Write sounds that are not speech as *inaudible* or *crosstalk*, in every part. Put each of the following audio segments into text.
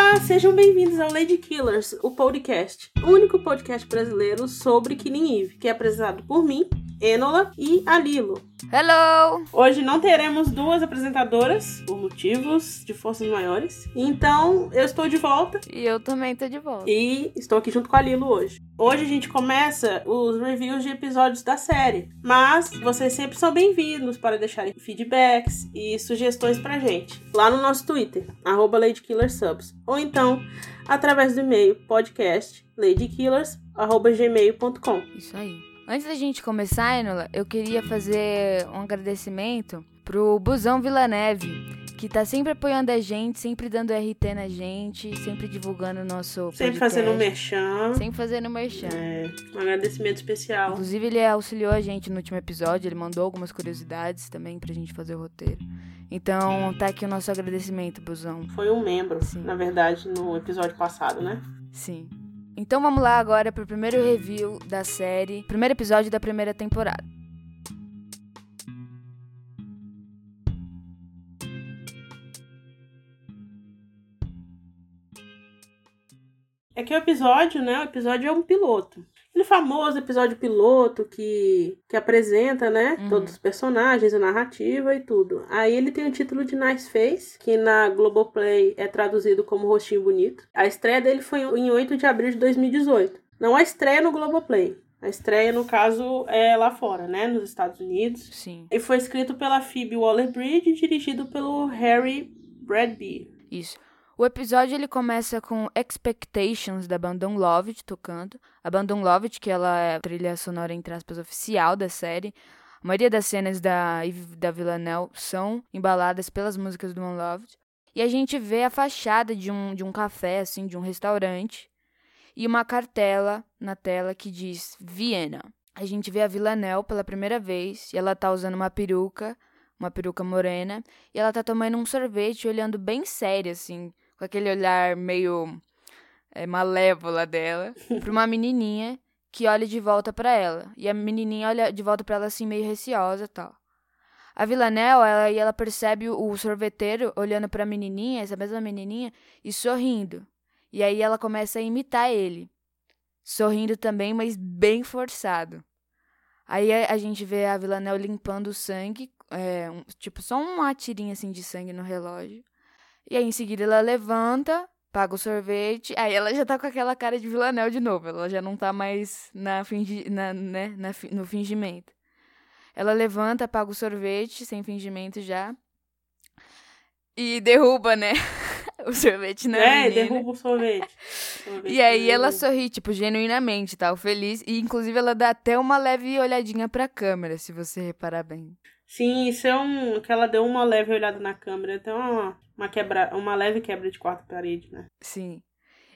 Olá, sejam bem-vindos ao Lady Killers, o podcast, o único podcast brasileiro sobre Killing Eve, que é apresentado por mim, Enola e Alilo. Hello! Hoje não teremos duas apresentadoras, por motivos de forças maiores. Então, eu estou de volta. E eu também tô de volta. E estou aqui junto com a Lilo hoje. Hoje a gente começa os reviews de episódios da série. Mas vocês sempre são bem-vindos para deixarem feedbacks e sugestões pra gente. Lá no nosso Twitter, arroba LadyKillersSubs. Ou então, através do e-mail podcast ladykillers.gmail.com. Isso aí. Antes da gente começar, Enola, eu queria fazer um agradecimento pro Busão Vila Neve, que tá sempre apoiando a gente, sempre dando RT na gente, sempre divulgando o nosso Sempre podcast. fazendo merchan. Sempre fazendo merchan. É, um agradecimento especial. Inclusive, ele auxiliou a gente no último episódio, ele mandou algumas curiosidades também pra gente fazer o roteiro. Então, tá aqui o nosso agradecimento, Busão. Foi um membro, Sim. na verdade, no episódio passado, né? Sim. Então vamos lá agora pro primeiro review da série, primeiro episódio da primeira temporada. É que o episódio, né? O episódio é um piloto. Aquele famoso episódio piloto que, que apresenta, né? Uhum. Todos os personagens, a narrativa e tudo. Aí ele tem o título de Nice Face, que na Globoplay é traduzido como Rostinho Bonito. A estreia dele foi em 8 de abril de 2018. Não a estreia no Globoplay. A estreia, no caso, é lá fora, né? Nos Estados Unidos. Sim, E foi escrito pela Phoebe Waller-Bridge e dirigido pelo Harry Bradby. isso. O episódio ele começa com Expectations da banda Unloved tocando. A banda Unloved, que ela é a trilha sonora, entre aspas, oficial da série. A maioria das cenas da, da Villanelle são embaladas pelas músicas do Unloved. E a gente vê a fachada de um, de um café, assim, de um restaurante. E uma cartela na tela que diz Viena. A gente vê a Villanelle pela primeira vez e ela tá usando uma peruca, uma peruca morena. E ela tá tomando um sorvete, olhando bem séria, assim, com aquele olhar meio é, malévola dela, *laughs* pra uma menininha que olha de volta pra ela. E a menininha olha de volta pra ela, assim, meio receosa e tal. A Villanelle, ela, e ela percebe o, sorveteiro olhando pra menininha, essa mesma menininha, e sorrindo. E aí ela começa a imitar ele. Sorrindo também, mas bem forçado. Aí a, a gente vê a Villanelle limpando o sangue, é, um- tipo só uma tirinha assim de sangue no relógio. E aí em seguida ela levanta, paga o sorvete, aí ela já tá com aquela cara de Villanelle de novo, ela já não tá mais na fingi, na, né, na no fingimento. Ela levanta, paga o sorvete, sem fingimento já. E derruba, né? *laughs* o sorvete na é, menina. derruba o sorvete. *laughs* Sorvete E aí ela sorri, tipo, genuinamente, tal, feliz. E inclusive ela dá até uma leve olhadinha pra câmera, se você reparar bem. Sim, isso é um. que ela deu uma leve olhada na câmera, então uma, uma, quebra, uma leve quebra de quarta parede, né? Sim.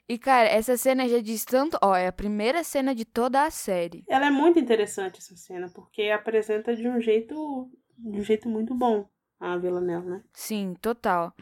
E, cara, essa cena já diz tanto. Ó, é a primeira cena de toda a série. Ela é muito interessante essa cena, porque apresenta de um jeito. de um jeito muito bom a Villanelle, né? Sim, total.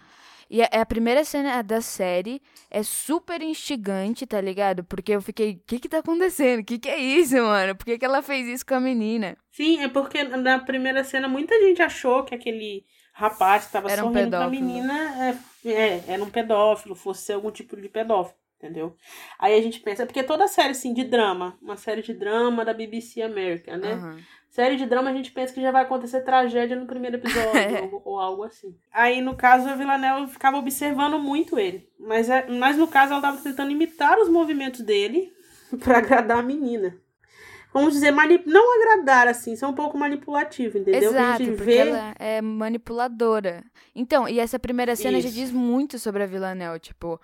E é é a primeira cena da série. É super instigante, tá ligado? Porque eu fiquei, o que que tá acontecendo? O que que é isso, mano? Por que que ela fez isso com a menina? Sim, é porque na primeira cena muita gente achou que aquele rapaz que tava Era um sorrindo pra pedófilo. menina é, é, era um pedófilo, fosse ser algum tipo de pedófilo, entendeu? Aí a gente pensa, porque toda série assim de drama, uma série de drama da BBC América, né? Aham. Série de drama a gente pensa que já vai acontecer tragédia no primeiro episódio *laughs* ou, ou algo assim. Aí no caso a Villanelle ficava observando muito ele, mas, é, mas no caso ela tava tentando imitar os movimentos dele *laughs* pra agradar a menina. Vamos dizer, mani não agradar assim, ser um pouco manipulativo, entendeu? a Exato, gente porque vê ela é manipuladora. Então, e essa primeira cena já Isso. diz muito sobre a Villanelle, tipo,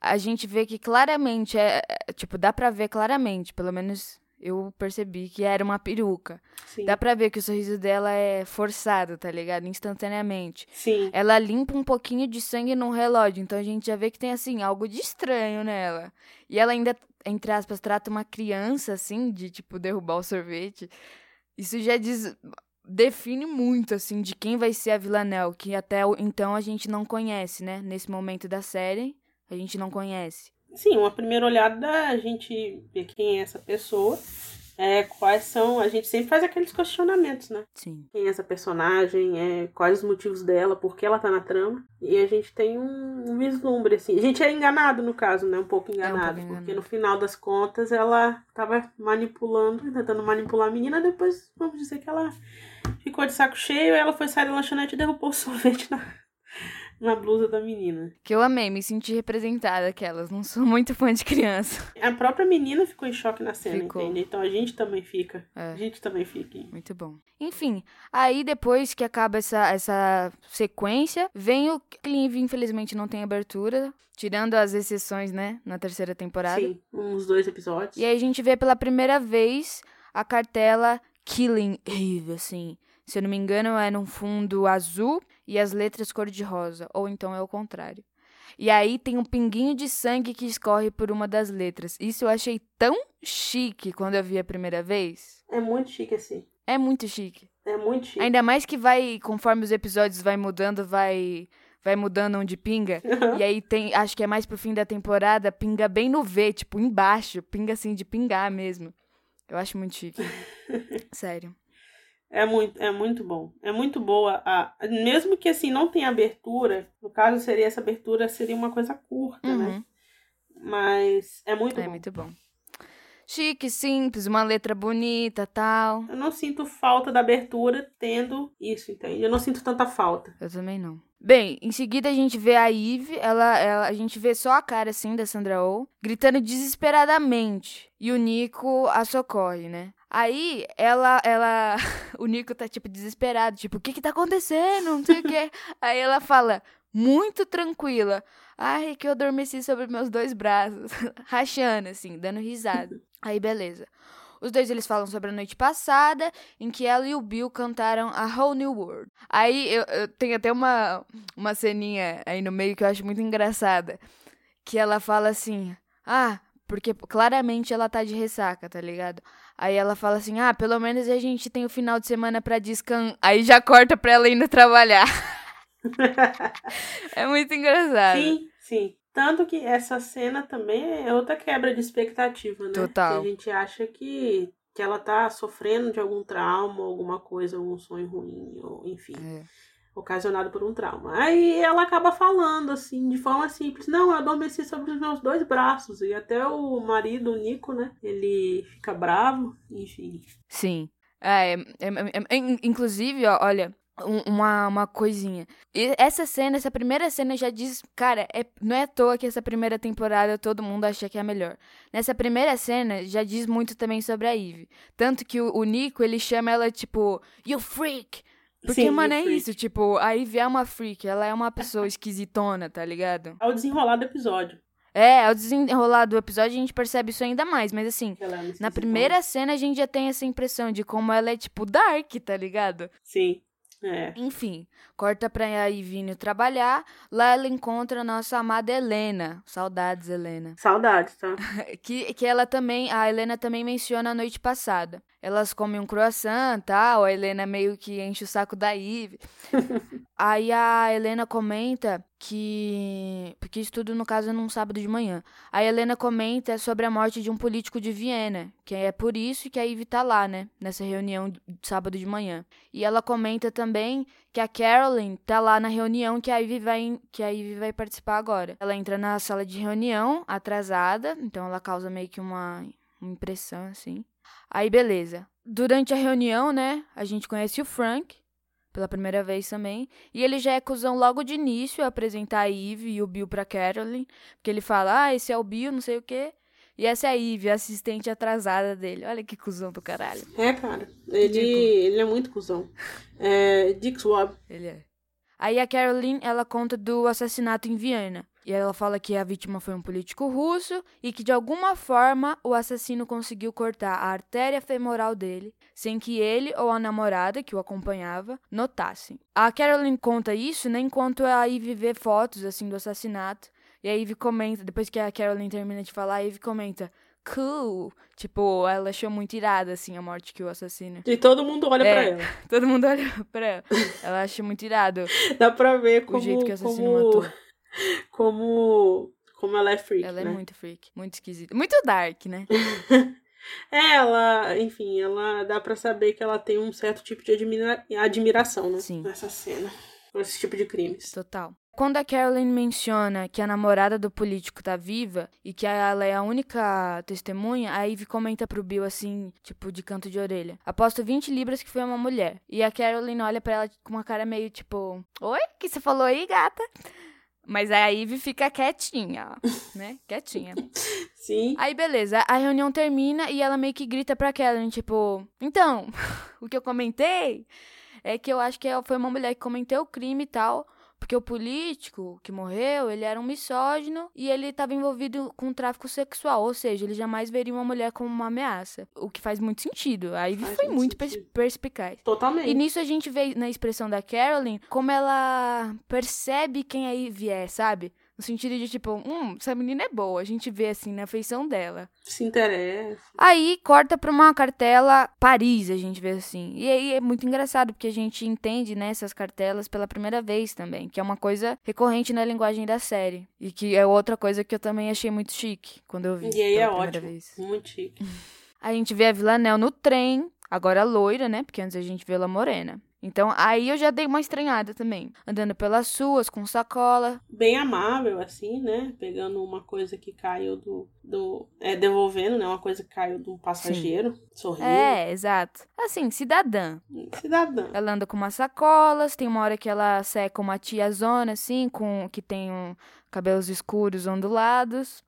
a gente vê que claramente é, é, tipo, dá pra ver claramente, pelo menos eu percebi que era uma peruca. Sim, Dá pra ver que o sorriso dela é forçado, tá ligado? Instantaneamente. sim, Ela limpa um pouquinho de sangue no relógio, então a gente já vê que tem, assim, algo de estranho nela. E ela ainda, entre aspas, trata uma criança, assim, de, tipo, derrubar o sorvete. Isso já diz... Define muito, assim, de quem vai ser a Villanelle, que até então a gente não conhece, né? Nesse momento da série, a gente não conhece. sim. Uma primeira olhada a gente vê quem é essa pessoa. É quais são. A gente sempre faz aqueles questionamentos, né? Sim. Quem é essa personagem, é, quais os motivos dela, por que ela tá na trama. E a gente tem um, um vislumbre, assim. A gente é enganado, no caso, né? Um pouco enganado. É um pouco porque enganado. no final das contas ela tava manipulando, tentando manipular a menina, depois vamos dizer que ela ficou de saco cheio, ela foi sair da lanchonete e derrubou o *laughs* sorvete na, na blusa da menina. Que eu amei, me senti representada aquelas. Não sou muito fã de criança. A própria menina ficou em choque na cena, Ficou. entende? Então a gente também fica. É. A gente também fica. hein? Muito bom. Enfim, aí depois que acaba essa, essa sequência, vem o Clive, infelizmente não tem abertura, tirando as exceções, né, na terceira temporada. Sim, uns dois episódios. E aí a gente vê pela primeira vez a cartela Killing Eve, assim. Se eu não me engano, é num fundo azul e as letras cor-de-rosa. Ou então é o contrário. E aí tem um pinguinho de sangue que escorre por uma das letras. Isso eu achei tão chique quando eu vi a primeira vez. É muito chique assim. É muito chique. É muito chique. Ainda mais que vai, conforme os episódios vai mudando, vai vai mudando onde pinga. *laughs* E aí tem, acho que é mais pro fim da temporada, pinga bem no V, tipo, embaixo. Pinga assim, de pingar mesmo. Eu acho muito chique. *laughs* Sério. É muito, é muito bom. É muito boa. A, mesmo que assim não tenha abertura, no caso seria essa abertura, seria uma coisa curta, né? Uhum. Mas é muito É bom. muito bom. Chique, simples, uma letra bonita, tal. Eu não sinto falta da abertura tendo isso, entende? Eu não sinto tanta falta. Eu também não. Bem, em seguida a gente vê a Eve, ela, ela- a gente vê só a cara assim da Sandra Oh, gritando desesperadamente. E o Nico a socorre, né? Aí ela, ela, *laughs* o Nico tá tipo desesperado, tipo, o que que tá acontecendo? Não sei o quê. *laughs* Aí ela fala, muito tranquila, ai, que eu adormeci sobre meus dois braços, *laughs* rachando assim, dando risada. Aí beleza. Os dois eles falam sobre a noite passada, em que ela e o Bill cantaram A Whole New World. Aí eu, eu tenho até uma, uma ceninha aí no meio que eu acho muito engraçada. Que ela fala assim: Ah, porque claramente ela tá de ressaca, tá ligado? Aí ela fala assim: Ah, pelo menos a gente tem o final de semana pra descansar. Aí já corta pra ela indo trabalhar. *laughs* é muito engraçado. Sim, sim. Tanto que essa cena também é outra quebra de expectativa, né? Total. Que a gente acha que, que ela tá sofrendo de algum trauma, alguma coisa, algum sonho ruim, ou enfim, É. ocasionado por um trauma. Aí ela acaba falando assim, de forma simples: Não, eu adormeci sobre os meus dois braços. E até o marido, o Nico, né? Ele fica bravo, enfim. Sim. É, é, é, é, in- inclusive, ó, olha, um- uma, uma coisinha. E Essa cena, essa primeira cena já diz, cara, é, não é à toa que essa primeira temporada todo mundo acha que é a melhor. Nessa primeira cena já diz muito também sobre a Eve. Tanto que o, o Nico, ele chama ela, tipo, you freak. Porque, Sim, mano, é isso, tipo, a Eve é uma freak, ela é uma pessoa esquisitona, tá ligado? Ao desenrolar do episódio. É, ao desenrolar do episódio a gente percebe isso ainda mais, mas assim, é na primeira cena a gente já tem essa impressão de como ela é, tipo, dark, tá ligado? Sim. É. Enfim, corta pra Ivínio trabalhar. Lá ela encontra a nossa amada Helena. Saudades, Helena. *laughs* Saudades, tá? Que, que ela também, a Helena também menciona a noite passada. Elas comem um croissant tal, a Helena meio que enche o saco da Ive. *laughs* Aí a Helena comenta que. Porque isso tudo, no caso, é num sábado de manhã. A Helena comenta sobre a morte de um político de Viena. Que é por isso que a Ivy tá lá, né? Nessa reunião de sábado de manhã. E ela comenta também que a Carolyn tá lá na reunião que a Ivy vai, que a Ivy vai participar agora. Ela entra na sala de reunião, atrasada, então ela causa meio que uma impressão, assim. Aí, beleza. Durante a reunião, né, a gente conhece o Frank, pela primeira vez também. E ele já é cuzão logo de início a apresentar a Eve e o Bill pra Carolyn. Porque ele fala, ah, esse é o Bill, não sei o quê. E essa é a Eve, a assistente atrasada dele. Olha que cuzão do caralho. É, cara. Ele, ele é muito cuzão. É, Dick Swab. Ele é. Aí a Caroline, ela conta do assassinato em Viena. E ela fala que a vítima foi um político russo e que de alguma forma o assassino conseguiu cortar a artéria femoral dele sem que ele ou a namorada que o acompanhava notassem. A Caroline conta isso, né, enquanto a Ivy vê fotos assim do assassinato. E a Ivy comenta, depois que a Caroline termina de falar, a Ivy comenta: "Cool". Tipo, ela achou muito irada assim a morte que o assassino. E todo mundo olha É. pra ela. *laughs* Todo mundo olha pra ela. Ela acha muito irado Dá pra ver como, o jeito que o assassino como, matou. Como, como ela é freak, Ela é né? muito freak, muito esquisita. Muito dark, né? *laughs* É, ela, enfim, ela dá pra saber que ela tem um certo tipo de admira admiração, né? Sim. Nessa cena. Com esse tipo de crimes. Total. Quando a Carolyn menciona que a namorada do político tá viva e que ela é a única testemunha, a Ivy comenta pro Bill assim, tipo, de canto de orelha. Aposto 20 libras que foi uma mulher. E a Carolyn olha para ela com uma cara meio tipo: Oi, o que você falou aí, gata? Mas a Ivy fica quietinha, *laughs* né? Quietinha. Sim. Aí, beleza. A reunião termina e ela meio que grita pra Carolyn, tipo... Então, *laughs* o que eu comentei é que eu acho que foi uma mulher que cometeu o crime e tal... Porque o político que morreu, ele era um misógino e ele estava envolvido com tráfico sexual, ou seja, ele jamais veria uma mulher como uma ameaça. O que faz muito sentido. Aí Faz foi muito sentido. perspicaz. Totalmente. E nisso a gente vê na expressão da Carolyn como ela percebe quem a Ivy é, sabe? No sentido de tipo, hum, essa menina é boa. A gente vê assim na feição dela. Se interessa. Aí corta pra uma cartela Paris, a gente vê assim. E aí é muito engraçado, porque a gente entende né, essas cartelas pela primeira vez também, que é uma coisa recorrente na linguagem da série. E que é outra coisa que eu também achei muito chique quando eu vi. E aí pela é primeira ótimo. Vez. Muito chique. *laughs* A gente vê a Villanelle no trem, agora loira, né? Porque antes a gente vê ela morena. Então aí eu já dei uma estranhada também. Andando pelas ruas com sacola. Bem amável, assim, né? Pegando uma coisa que caiu do. do é, devolvendo, né? Uma coisa que caiu um passageiro. Sorrindo. É, exato. Assim, cidadã. Cidadã. Ela anda com umas sacolas, tem uma hora que ela seca uma tiazona, assim, com que tem um, cabelos escuros ondulados.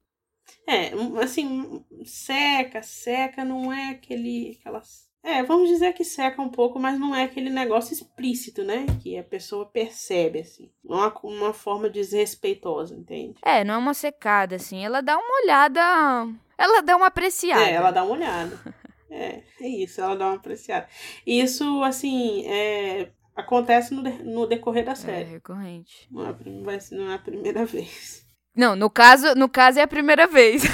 É, um, assim, um- seca, seca, não é aquele. Aquelas. É, vamos dizer que seca um pouco, mas não é aquele negócio explícito, né? Que a pessoa percebe, assim. Não é uma, uma forma desrespeitosa, entende? É, não é uma secada, assim. Ela dá uma olhada. Ela dá uma apreciada. É, ela dá uma olhada. *laughs* É, é isso, ela dá uma apreciada. Isso, assim, é, acontece no, de- no decorrer da É série. recorrente. Não, é, vai não é a primeira *laughs* vez. Não, no caso, no caso é a primeira vez. *laughs*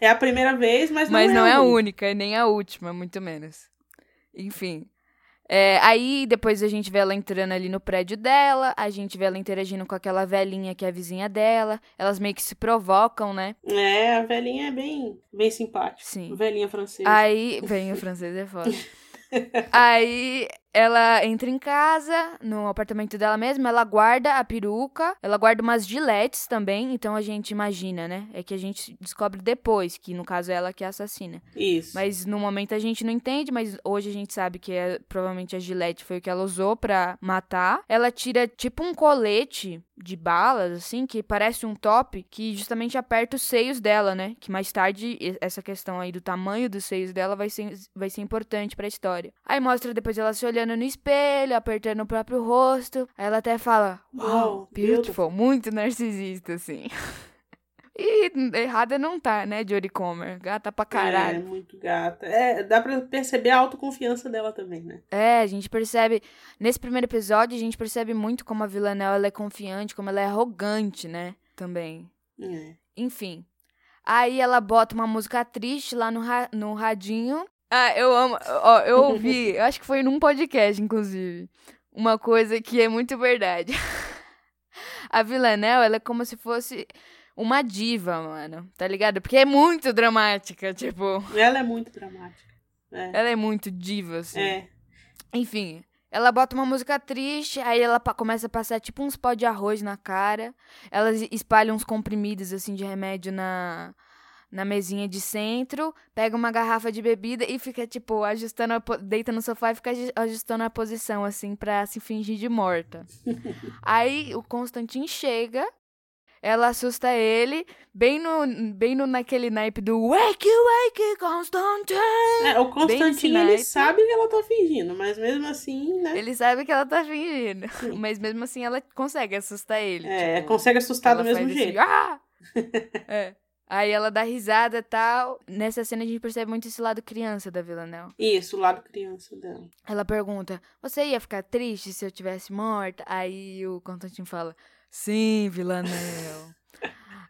É a primeira vez, mas não Mas é não é a a única. e nem a última, muito menos. Enfim. É, aí depois a gente vê ela entrando ali no prédio dela, a gente vê ela interagindo com aquela velhinha que é a vizinha dela. Elas meio que se provocam, né? É, a velhinha é bem, bem simpática. Sim. Velhinha francesa. Aí. Vem, o francês é foda. *laughs* Aí ela entra em casa, no apartamento dela mesma, ela guarda a peruca, ela guarda umas giletes também, então a gente imagina, né? É que a gente descobre depois, que no caso é ela que é a assassina. Isso. Mas no momento a gente não entende, mas hoje a gente sabe que é, provavelmente a Gillette foi o que ela usou pra matar. Ela tira tipo um colete de balas, assim, que parece um top, que justamente aperta os seios dela, né? Que mais tarde essa questão aí do tamanho dos seios dela vai ser, vai ser importante pra história. Aí mostra depois ela se olhando no espelho, apertando o próprio rosto. Aí ela até fala, Wow, beautiful, muito narcisista, assim. *laughs* E errada não tá, né, Jodie Comer? Gata pra É, caralho. muito gata. É, dá pra perceber a autoconfiança dela também, né? É, a gente percebe. Nesse primeiro episódio, a gente percebe muito como a Villanelle ela é confiante, como ela é arrogante, né? Também. É. Enfim. Aí ela bota uma música triste lá no, ra no radinho. Ah, eu amo. Ó, eu *laughs* ouvi, eu acho que foi num podcast, inclusive. Uma coisa que é muito verdade. *laughs* a Villanelle, ela é como se fosse uma diva, mano. Tá ligado? Porque é muito dramática, tipo. Ela é muito dramática. É. Ela é muito diva, assim. É. Enfim, ela bota uma música triste, aí ela começa a passar tipo uns pó de arroz na cara. Ela es- espalha uns comprimidos assim de remédio na na mesinha de centro, pega uma garrafa de bebida e fica tipo ajustando a deita no sofá e fica aju- ajustando a posição assim pra se fingir de morta. *laughs* aí o Constantin chega ela assusta ele, bem no, bem no naquele naipe do Wake, wake, Constantin! É, o nesse Constantino, ele naipe. sabe que ela tá fingindo, mas mesmo assim, né? Ele sabe que ela tá fingindo. Sim. *laughs* Mas mesmo assim ela consegue assustar ele. É, tipo, consegue assustar do mesmo faz jeito. Assim, ah! *laughs* é. Aí ela dá risada e tal. Nessa cena a gente percebe muito esse lado criança da Villanelle. Isso, o lado criança dela. Ela pergunta: Você ia ficar triste se eu tivesse morta? Aí o Constantino fala: Sim, Villanel.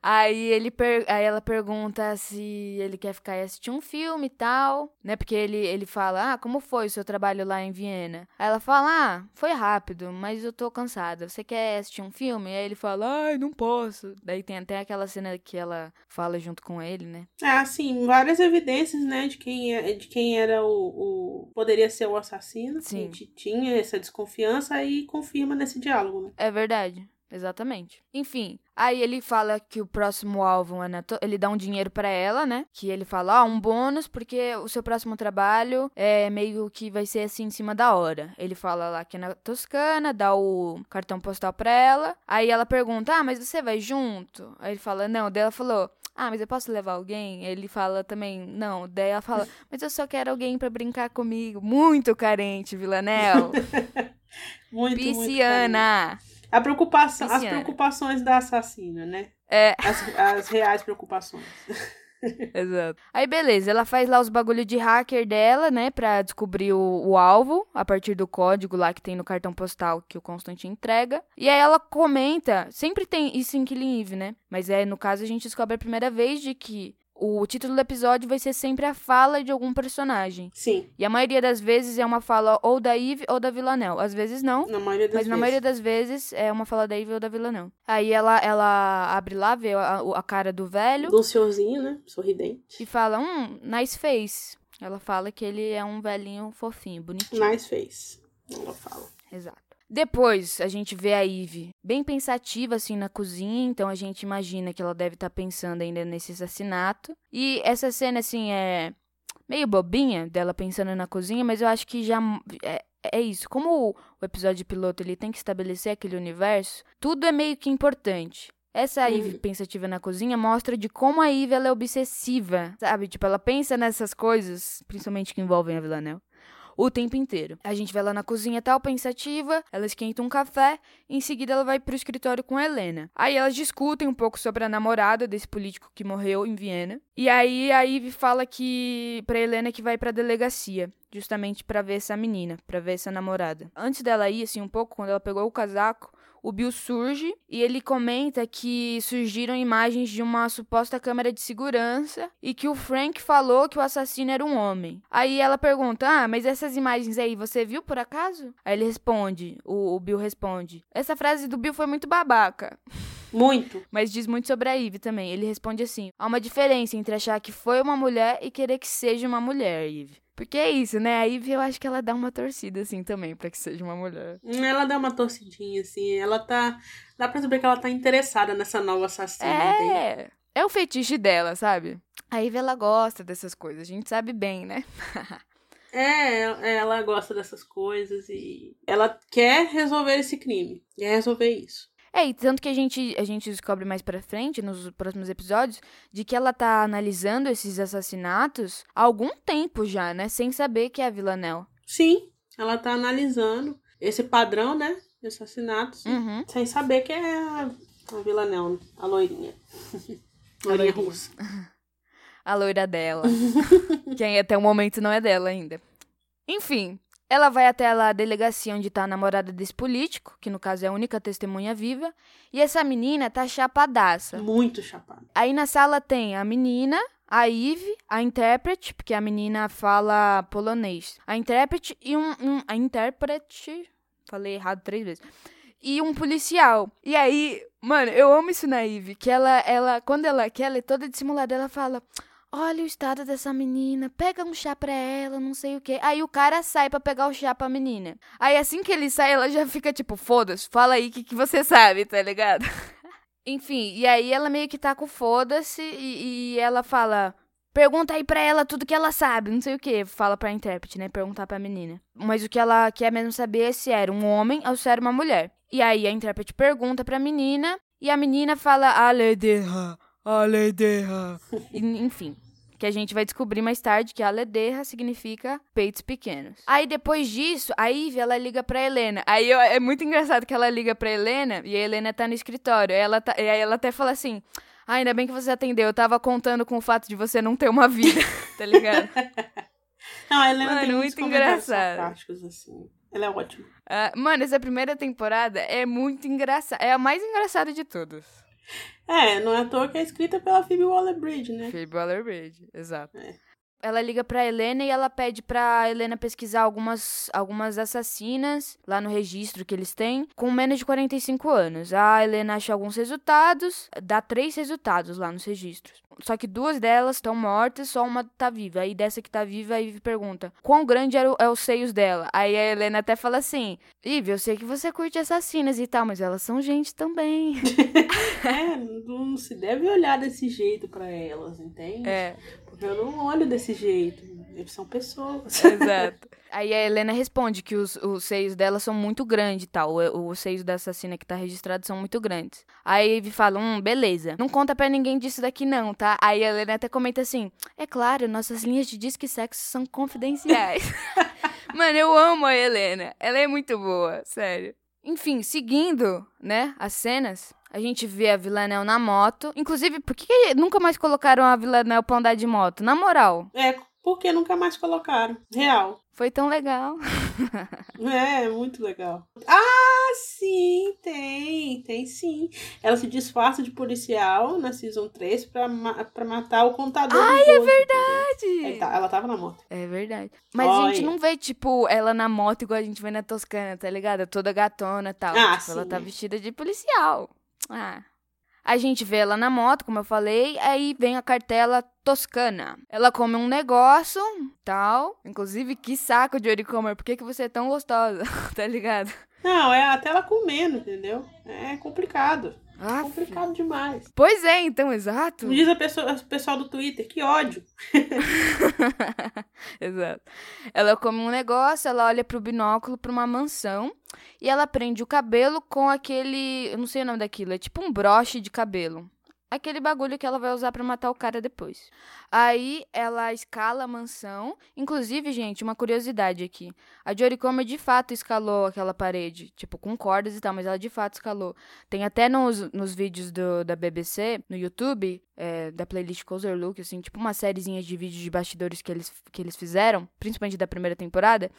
Aí, ele per... Aí ela pergunta se ele quer ficar e assistir um filme e tal, né? Porque ele, ele fala, ah, como foi o seu trabalho lá em Viena? Aí ela fala, ah, foi rápido, mas eu tô cansada. Você quer assistir um filme? Aí ele fala, ai, não posso. Daí tem até aquela cena que ela fala junto com ele, né? É, assim, várias evidências, né, de quem, é, de quem era o, o... Poderia ser o assassino. Sim. A gente tinha essa desconfiança e confirma nesse diálogo, né? É verdade. Exatamente. Enfim, aí ele fala que o próximo alvo é na ele dá um dinheiro para ela, né? Que ele fala, ó, um bônus porque o seu próximo trabalho é meio que vai ser assim em cima da hora. Ele fala lá que é na Toscana, dá o cartão postal pra ela. Aí ela pergunta: "Ah, mas você vai junto?" Aí ele fala: "Não". Daí ela falou: ah, mas eu posso levar alguém? Ele fala também, não. Daí ela fala, *laughs* mas eu só quero alguém para brincar comigo. Muito carente, Villanel. *laughs* muito, Pisciana. Muito a preocupação, as preocupações da assassina, né? É, As, as reais preocupações. *laughs* exato. Aí beleza, ela faz lá os bagulho de hacker dela, né, pra descobrir o, o alvo, a partir do código lá que tem no cartão postal que o Constantine entrega. E aí ela comenta, sempre tem isso em Killing Eve, né? Mas é, no caso, a gente descobre a primeira vez de que o título do episódio vai ser sempre a fala de algum personagem. Sim, E a maioria das vezes é uma fala ou da Eve ou da Villanelle. Às vezes não. na maioria das Mas na vezes. maioria das vezes é uma fala da Eve ou da Villanelle. Aí ela, ela abre lá, vê a, a cara do velho Do senhorzinho, né? Sorridente. e fala, hum, nice face. Ela fala que ele é um velhinho fofinho, bonitinho. Nice face. Ela fala. Exato. Depois a gente vê a Eve bem pensativa assim na cozinha, então a gente imagina que ela deve estar pensando ainda nesse assassinato. E essa cena assim é meio bobinha dela pensando na cozinha, mas eu acho que já é, é isso. Como o, o episódio piloto ele tem que estabelecer aquele universo, tudo é meio que importante. Essa Eve Uhum. pensativa na cozinha mostra de como a Eve ela é obsessiva, sabe? Tipo, ela pensa nessas coisas, principalmente que envolvem a Villanelle o tempo inteiro. A gente vai lá na cozinha tal, pensativa, ela esquenta um café, em seguida ela vai pro escritório com a Helena. Aí elas discutem um pouco sobre a namorada desse político que morreu em Viena. E aí a Ivy fala que pra Helena que vai pra delegacia, justamente pra ver essa menina, pra ver essa namorada. Antes dela ir assim um pouco, quando ela pegou o casaco, o Bill surge e ele comenta que surgiram imagens de uma suposta câmera de segurança e que o Frank falou que o assassino era um homem. Aí ela pergunta: Ah, mas essas imagens aí você viu por acaso? Aí ele responde: O, o Bill responde. Essa frase do Bill foi muito babaca. *laughs* Muito. Mas diz muito sobre a Eve também. Ele responde assim: há uma diferença entre achar que foi uma mulher e querer que seja uma mulher, Eve. Porque é isso, né? A Eve eu acho que ela dá uma torcida assim também pra que seja uma mulher. Ela dá uma torcidinha, assim. Ela tá. Dá pra saber que ela tá interessada nessa nova assassina, entende? É. É o fetiche dela, sabe? A Eve ela gosta dessas coisas, a gente sabe bem, né? *laughs* É, ela gosta dessas coisas e ela quer resolver esse crime. Quer resolver isso. É, e tanto que a gente, a gente descobre mais pra frente, nos próximos episódios, de que ela tá analisando esses assassinatos há algum tempo já, né? Sem saber que é a Villanelle. Sim, ela tá analisando esse padrão, né? De assassinatos. Uhum. Sem saber que é a, a Villanelle, *laughs* a loirinha. loirinha loirinha. russa. *laughs* A loira dela. *laughs* que até o momento não é dela ainda. Enfim, ela vai até lá a delegacia onde tá a namorada desse político, que no caso é a única testemunha viva, e essa menina tá chapadaça. Muito chapada. Aí na sala tem a menina, a Eve, a intérprete, porque a menina fala polonês. A intérprete e um, um a intérprete, falei errado três vezes. E um policial. E aí, mano, eu amo isso na Eve, que ela ela quando ela quer, ela é toda dissimulada, ela fala: Olha o estado dessa menina, pega um chá pra ela, não sei o quê. Aí o cara sai pra pegar o chá pra menina. Aí assim que ele sai, ela já fica tipo, foda-se, fala aí o que, que você *laughs* sabe, tá ligado? *laughs* Enfim, e aí ela meio que tá com foda-se e, e ela fala. Pergunta aí pra ela tudo que ela sabe, não sei o que. Fala pra intérprete, né? Perguntar pra menina. Mas o que ela quer mesmo saber é se era um homem ou se era uma mulher. E aí a intérprete pergunta pra menina e a menina fala Alederra, *laughs* E, Enfim, que a gente vai descobrir mais tarde que Alederra significa peitos pequenos. Aí depois disso, a Ivy, ela liga pra Helena. Aí eu- é muito engraçado que ela liga pra Helena e a Helena tá no escritório. Ela, tá, e aí ela até fala assim... Ah, ainda bem que você atendeu. Eu tava contando com o fato de você não ter uma vida, *laughs* tá ligado? *laughs* Não, a Helena Mano, tem muito engraçado. assim. Ela é ótima. Uh, mano, essa primeira temporada é muito engraçada. É a mais engraçada de todas. É, não é à toa que é escrita pela Phoebe Waller-Bridge, né? Phoebe Waller-Bridge, exato. É. Ela liga pra Helena e ela pede pra Helena pesquisar algumas, algumas assassinas lá no registro que eles têm com menos de 45 anos. A Helena acha alguns resultados, dá três resultados lá nos registros. Só que duas delas estão mortas, só uma tá viva. Aí dessa que tá viva, a Ivy pergunta: quão grande é, o, é os seios dela? Aí a Helena até fala assim: Ivy, eu sei que você curte assassinas e tal, mas elas são gente também. *laughs* é, não se deve olhar desse jeito para elas, entende? É. Eu não olho desse jeito. Eles são pessoas. Exato. *laughs* Aí a Helena responde que os, os seios dela são muito grandes e tal. Os seios da assassina que tá registrado são muito grandes. Aí Ivy fala, hum, beleza. Não conta pra ninguém disso daqui não, tá? Aí a Helena até comenta assim, é claro, nossas linhas de disco e sexo são confidenciais. *laughs* Mano, eu amo a Helena. Ela é muito boa, sério. Enfim, seguindo, né, as cenas, a gente vê a Villanelle na moto. Inclusive, por que, nunca mais colocaram a Villanelle pra andar de moto? Na moral. É, porque nunca mais colocaram. Real. Foi tão legal. *laughs* é, muito legal. Ah, sim, tem, tem sim. Ela se disfarça de policial na Season 3 pra, ma pra matar o contador. Ai, é verdade! Tá, ela tava na moto. É verdade. Mas a gente não vê, tipo, ela na moto igual a gente vê na Toscana, tá ligado? Toda gatona e tal. Ah, tipo, sim. ela tá vestida de policial. Ah. A gente vê ela na moto, como eu falei, aí vem a cartela toscana. Ela come um negócio, tal. Inclusive, que saco de Oricomer, por que, que você é tão gostosa? *laughs* tá ligado? Não, é até ela comendo, entendeu? É complicado. Ah, complicado demais. Pois é, então, exato. Me diz a pessoa, o pessoal do Twitter, que ódio. *laughs* exato. Ela come um negócio, ela olha pro binóculo pra uma mansão e ela prende o cabelo com aquele. Eu não sei o nome daquilo, é tipo um broche de cabelo aquele bagulho que ela vai usar para matar o cara depois. Aí ela escala a mansão. Inclusive, gente, uma curiosidade aqui. A Jory de fato escalou aquela parede, tipo, com cordas e tal, mas ela de fato escalou. Tem até nos, nos vídeos do, da BBC, no YouTube, é, da playlist Closer Look, assim, tipo uma sériezinha de vídeos de bastidores que eles, que eles fizeram, principalmente da primeira temporada,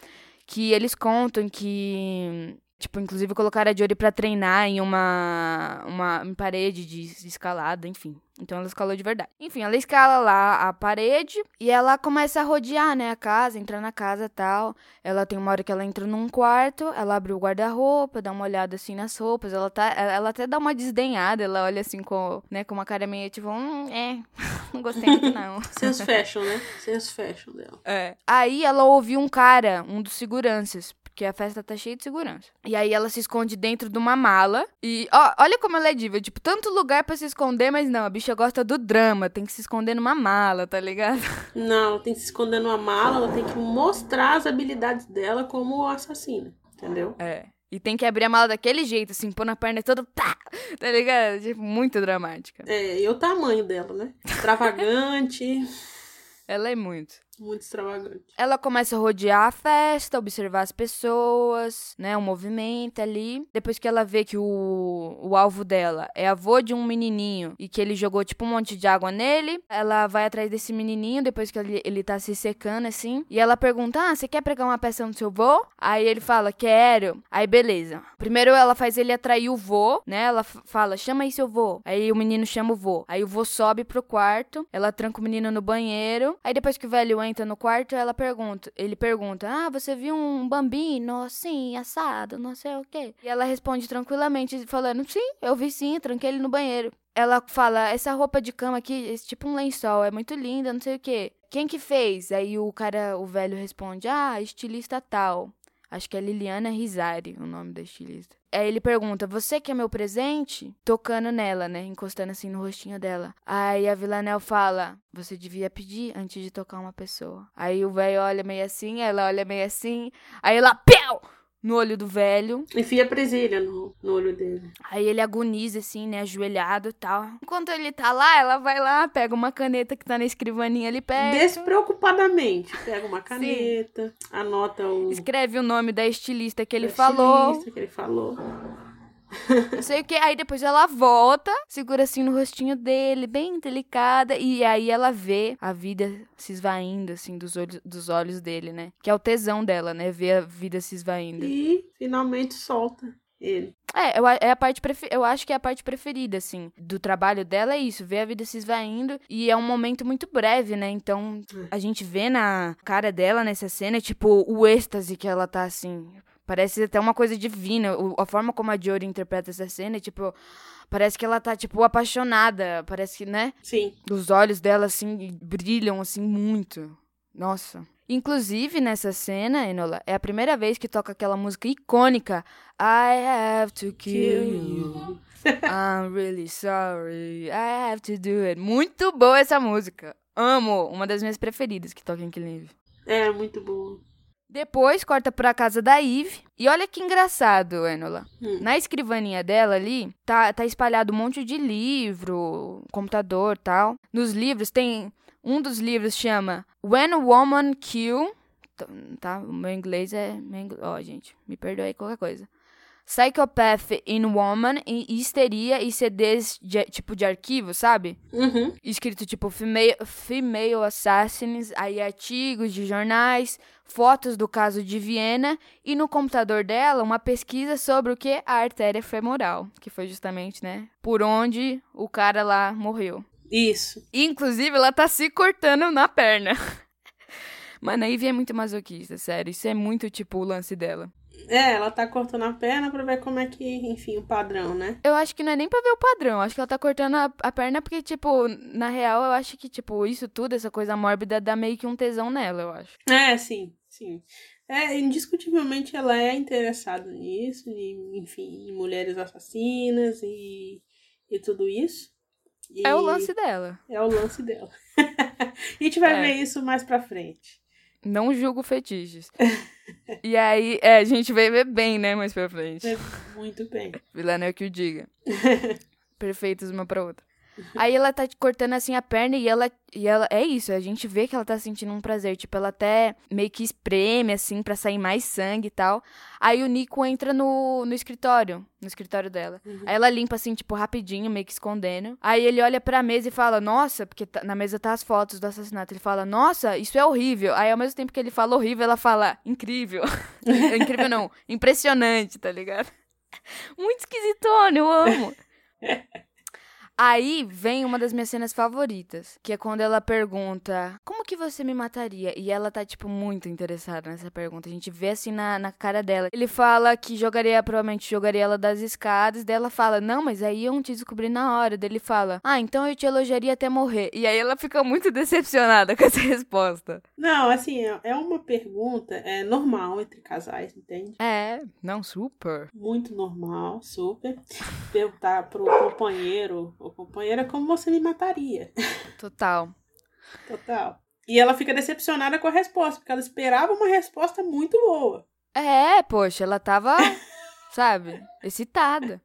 que eles contam que Tipo, inclusive colocaram a Jory pra treinar em uma, uma em parede de, de, escalada, enfim. Então ela escalou de verdade. Enfim, ela escala lá a parede e ela começa a rodear, né, a casa, entrar na casa e tal. Ela tem uma hora que ela entra num quarto, ela abre o guarda-roupa, dá uma olhada assim nas roupas, ela tá, ela até dá uma desdenhada, ela olha assim com, né, com uma cara meio tipo, hum, é, *laughs* não gostei muito não. *laughs* Seus fashion, né? Seus fashion dela. É. Aí ela ouviu um cara, um dos seguranças, porque a festa tá cheia de segurança. E aí ela se esconde dentro de uma mala. E ó, olha como ela é diva. Tipo, tanto lugar para se esconder, mas não, a bicha gosta do drama. Tem que se esconder numa mala, tá ligado? *laughs* Não, tem que se esconder numa mala, ela tem que mostrar as habilidades dela como assassina. Entendeu? É. E tem que abrir a mala daquele jeito, assim, pôr na perna toda. Tá, tá ligado? Tipo, muito dramática. É, e o tamanho dela, né? Extravagante. *laughs* ela é muito. Muito extravagante. Ela começa a rodear a festa, observar as pessoas, né? O movimento ali. Depois que ela vê que o, o alvo dela é avô de um menininho e que ele jogou tipo um monte de água nele, ela vai atrás desse menininho depois que ele, ele tá se secando assim. E ela pergunta: Ah, você quer pregar uma peça no seu vô? Aí ele fala: Quero. Aí beleza. Primeiro ela faz ele atrair o vô, né? Ela fala: Chama aí seu vô. Aí o menino chama o vô. Aí o vô sobe pro quarto. Ela tranca o menino no banheiro. Aí depois que o velho entra, entra no quarto, ela pergunta, ele pergunta: "Ah, você viu um bambino assim, assado, não sei o quê?" E ela responde tranquilamente falando: "Sim, eu vi sim, tranquei ele no banheiro." Ela fala: "Essa roupa de cama aqui, esse tipo um lençol, é muito linda, não sei o quê." Quem que fez? Aí o cara, o velho responde: "Ah, estilista tal." Acho que é Liliana Risari, o nome da estilista. Aí ele pergunta: Você quer meu presente? Tocando nela, né? Encostando assim no rostinho dela. Aí a Villanel fala: Você devia pedir antes de tocar uma pessoa. Aí o velho olha meio assim, ela olha meio assim. Aí ela, pau! No olho do velho. Enfia a presilha no, no olho dele. Aí ele agoniza, assim, né, ajoelhado e tal. Enquanto ele tá lá, ela vai lá, pega uma caneta que tá na escrivaninha ali perto. Despreocupadamente. Pega uma caneta, anota o... Escreve o nome da estilista que ele falou. Estilista que ele falou. Não sei o que. Aí depois ela volta, segura assim no rostinho dele, bem delicada. E aí ela vê a vida se esvaindo, assim, dos olhos, dos olhos dele, né? Que é o tesão dela, né? Ver a vida se esvaindo. E finalmente solta ele. É, eu, é a parte prefer... eu acho que é a parte preferida, assim, do trabalho dela é isso, ver a vida se esvaindo. E é um momento muito breve, né? Então, a gente vê na cara dela nessa cena, tipo, o êxtase que ela tá, assim. Parece até uma coisa divina. O, a forma como a Jory interpreta essa cena, tipo, parece que ela tá, tipo, apaixonada. Parece que, né? Sim. Os olhos dela, assim, brilham, assim, muito. Nossa. Inclusive, nessa cena, Enola, é a primeira vez que toca aquela música icônica I have to kill you. *laughs* I'm really sorry. I have to do it. Muito boa essa música. Amo. Uma das minhas preferidas que toca em Killing É, muito boa. Depois corta pra casa da Eve. E olha que engraçado, Enola. Hum. Na escrivaninha dela ali, tá, tá espalhado um monte de livro, computador tal. Nos livros tem. Um dos livros chama When a Woman Kill. Tá? O meu inglês é. Ó, oh, gente, me perdoe aí qualquer coisa. Psychopath in Woman e histeria e CDs de, tipo de arquivo, sabe? Uhum. Escrito tipo female, female Assassins, aí artigos de jornais, fotos do caso de Viena e no computador dela uma pesquisa sobre o que? A artéria femoral, que foi justamente, né, por onde o cara lá morreu. Isso. Inclusive, ela tá se cortando na perna. *laughs* Mano, a Ivy é muito masoquista, sério. Isso é muito, tipo, o lance dela. É, ela tá cortando a perna pra ver como é que, enfim, o padrão, né? Eu acho que não é nem pra ver o padrão. Acho que ela tá cortando a, a perna porque, tipo, na real, eu acho que, tipo, isso tudo, essa coisa mórbida, dá meio que um tesão nela, eu acho. É, sim, sim. É, indiscutivelmente ela é interessada nisso, e, enfim, em mulheres assassinas e, e tudo isso. E É o lance dela. É o lance dela. *laughs* a gente vai É. ver isso mais pra frente. Não julgo fetiches. *laughs* e aí, é, a gente vai ver bem, né, mais pra frente. É, Muito bem. Villanelle que o diga. *laughs* Perfeitos uma pra outra. Aí ela tá cortando assim a perna e ela, e ela. É isso, a gente vê que ela tá sentindo um prazer. Tipo, ela até meio que espreme, assim, pra sair mais sangue e tal. Aí o Nico entra no, no escritório, no escritório dela. Aí ela limpa, assim, tipo, rapidinho, meio que escondendo. Aí ele olha pra mesa e fala, nossa, porque tá- na mesa tá as fotos do assassinato. Ele fala, nossa, isso é horrível. Aí ao mesmo tempo que ele fala horrível, ela fala, incrível. *laughs* incrível não, impressionante, tá ligado? *laughs* Muito esquisitona, eu amo. *laughs* Aí vem uma das minhas cenas favoritas, que é quando ela pergunta: Como que você me mataria? E ela tá, tipo, muito interessada nessa pergunta. A gente vê assim na, na cara dela. Ele fala que jogaria, provavelmente jogaria ela das escadas. Daí ela fala: Não, mas aí eu não te descobri na hora. Daí ele fala: Ah, então eu te elogiaria até morrer. E aí ela fica muito *laughs* decepcionada com essa resposta. Não, assim, é é uma pergunta é normal entre casais, entende? É, não, super. Muito normal, super. Perguntar pro companheiro ou companheira como você me mataria. Total. Total. E ela fica decepcionada com a resposta, porque ela esperava uma resposta muito boa. É, poxa, ela tava, *laughs* sabe, excitada.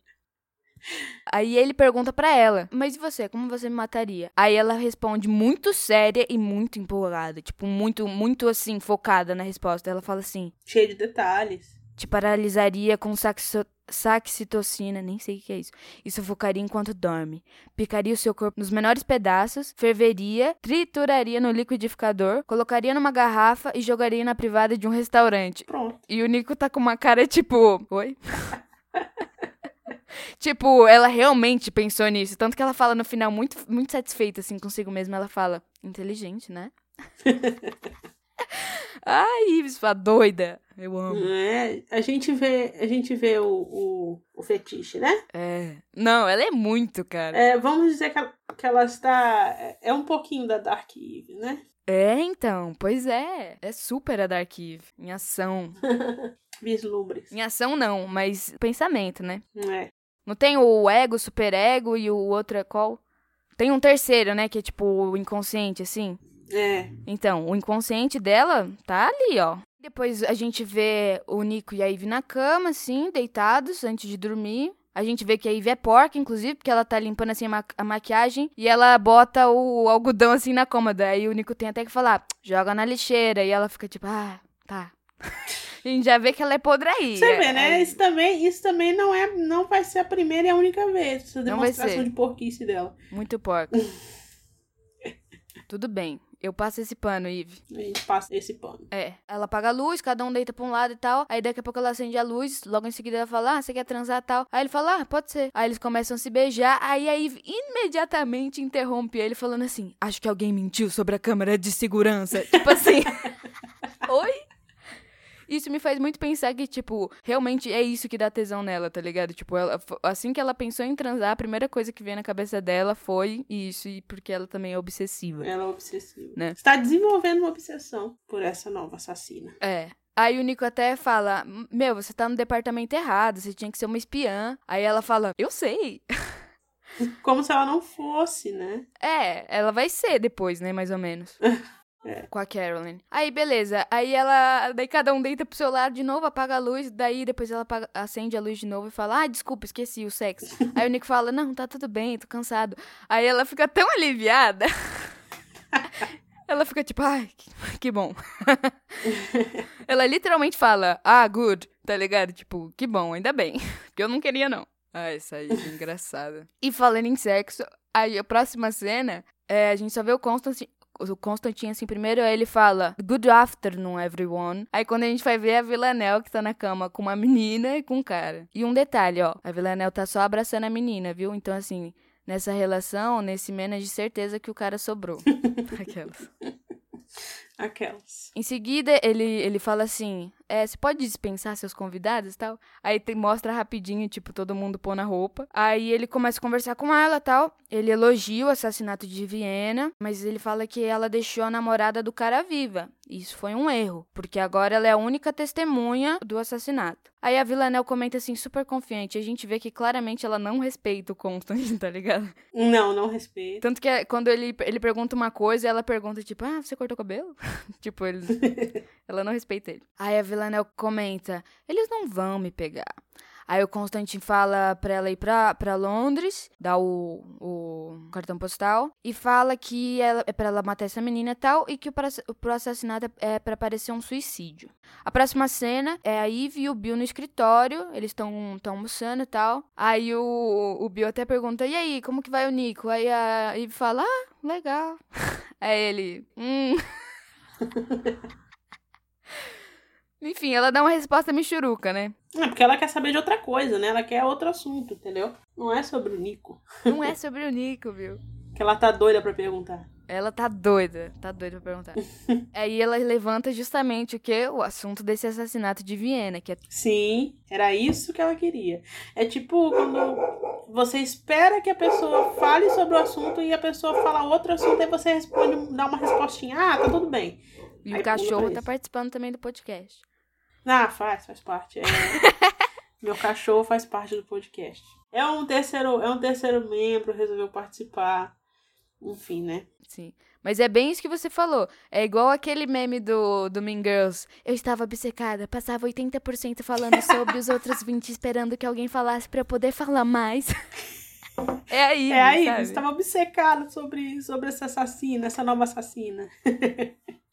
Aí ele pergunta pra ela: "Mas e você, como você me mataria?" Aí ela responde muito séria e muito empolgada, tipo muito muito assim focada na resposta. Ela fala assim: Cheio de detalhes. "Te paralisaria com saxo saxitocina, nem sei o que é isso. E sufocaria enquanto dorme. Picaria o seu corpo nos menores pedaços, ferveria, trituraria no liquidificador, colocaria numa garrafa e jogaria na privada de um restaurante. Pronto. E o Nico tá com uma cara tipo. Oi? *laughs* tipo, ela realmente pensou nisso. Tanto que ela fala no final, muito, muito satisfeita assim consigo mesma. Ela fala, inteligente, né? *laughs* *laughs* Ai, Ives, sua doida. Eu amo. É, a gente vê, a gente vê o, o, o fetiche, né? É. Não, ela é muito, cara. É, vamos dizer que ela, que ela está. é- É um pouquinho da Dark Eve, né? É, então. Pois é. É super a Dark Eve. Em ação. *laughs* Vislumbres. Em ação não, mas pensamento, né? É. Não tem o ego, o superego e o outro é qual? Tem um terceiro, né? Que é tipo o inconsciente, assim. É. Então, o inconsciente dela tá ali, ó. Depois a gente vê o Nico e a Ivy na cama, assim, deitados antes de dormir. A gente vê que a Ivy é porca, inclusive, porque ela tá limpando assim a, ma- a maquiagem e ela bota o algodão assim na cômoda. Aí o Nico tem até que falar, joga na lixeira. E ela fica tipo, ah, tá. *laughs* A gente já vê que ela é podre aí. Você vê, né? Aí- Isso também, isso também não é, não vai ser a primeira e a única vez. Essa demonstração de porquice dela. Muito porca. *laughs* Tudo bem. Eu passo esse pano, Ive. A gente passa esse pano. É. Ela apaga a luz, cada um deita pra um lado e tal. Aí daqui a pouco ela acende a luz. Logo em seguida ela fala: Ah, você quer transar e tal. Aí ele fala: Ah, pode ser. Aí eles começam a se beijar. Aí a Eve imediatamente interrompe ele falando assim: Acho que alguém mentiu sobre a câmera de segurança. tipo assim. *laughs* Oi? Isso me faz muito pensar que, tipo, realmente é isso que dá tesão nela, tá ligado? Tipo, ela, assim que ela pensou em transar, a primeira coisa que veio na cabeça dela foi isso, e porque ela também é obsessiva. Ela é obsessiva. Né? Está desenvolvendo uma obsessão por essa nova assassina. É. Aí o Nico até fala: Meu, você tá no departamento errado, você tinha que ser uma espiã. Aí ela fala: Eu sei. Como se ela não fosse, né? É, ela vai ser depois, né? Mais ou menos. *laughs* É. Com a Carolyn. Aí, beleza. Aí ela. Daí cada um deita pro seu lado de novo, apaga a luz. Daí depois ela apaga- acende a luz de novo e fala: Ah, desculpa, esqueci o sexo. *laughs* Aí o Nico fala: Não, tá tudo bem, tô cansado. Aí ela fica tão aliviada. *laughs* ela fica tipo: Ai, que, que bom. *laughs* ela literalmente fala: Ah, good, tá ligado? Tipo, que bom, ainda bem. Porque eu não queria, não. Ah, essa aí é engraçada. E falando em sexo, aí a próxima cena, é, a gente só vê o Constantine. O Constantine, assim, primeiro ele fala Good afternoon, everyone. Aí quando a gente vai ver a Villanelle que tá na cama com uma menina e com um cara. E um detalhe, ó. A Villanelle tá só abraçando a menina, viu? Então, assim, nessa relação, nesse menos de certeza que o cara sobrou. *laughs* Aquelas. Aquelas. Em seguida, ele, ele fala assim: é, você pode dispensar seus convidados e tal? Aí tem, mostra rapidinho, tipo, todo mundo pôr na roupa. Aí ele começa a conversar com ela tal. Ele elogia o assassinato de Viena, mas ele fala que ela deixou a namorada do cara viva. Isso foi um erro, porque agora ela é a única testemunha do assassinato. Aí a Villanelle comenta assim, super confiante. A gente vê que claramente ela não respeita o Constantine, *laughs* tá ligado? Não, não respeito. Tanto que é- quando ele, ele pergunta uma coisa, ela pergunta, tipo, ah, você cortou o cabelo? *laughs* tipo, ele, *laughs* ela não respeita ele. Aí a Villanelle comenta, eles não vão me pegar. Aí o Constantine fala pra ela ir pra, pra Londres, dá o, o cartão postal, e fala que ela, é pra ela matar essa menina e tal, e que o pro assassinato é pra parecer um suicídio. A próxima cena é a Eve e o Bill no escritório, eles estão almoçando e tal. Aí o, o Bill até pergunta, e aí, como que vai o Nico? Aí a Eve fala, ah, legal. *laughs* Aí ele, hum... *laughs* Enfim, ela dá uma resposta michuruca, né? É porque ela quer saber de outra coisa, né? Ela quer outro assunto, entendeu? Não é sobre o Nico. Não é sobre o Nico, viu? *laughs* Que ela tá doida pra perguntar. Ela tá doida, tá doida pra perguntar. *laughs* Aí ela levanta justamente o que? O assunto desse assassinato de Viena, que é Sim, era isso que ela queria. É tipo quando você espera que a pessoa fale sobre o assunto e a pessoa fala outro assunto e você responde, dá uma respostinha. Ah, tá tudo bem. E Aí o cachorro tá participando também do podcast. Ah, faz, faz parte. É, *laughs* Meu cachorro faz parte do podcast. É um terceiro, é um terceiro membro, resolveu participar. Enfim, né? Sim. Mas é bem isso que você falou. É igual aquele meme do, do Mean Girls. Eu estava obcecada, passava 80% falando sobre os outros 20 esperando que alguém falasse pra eu poder falar mais. *laughs* É aí, É aí, sabe? estava obcecado sobre, sobre essa assassina, essa nova assassina. *laughs*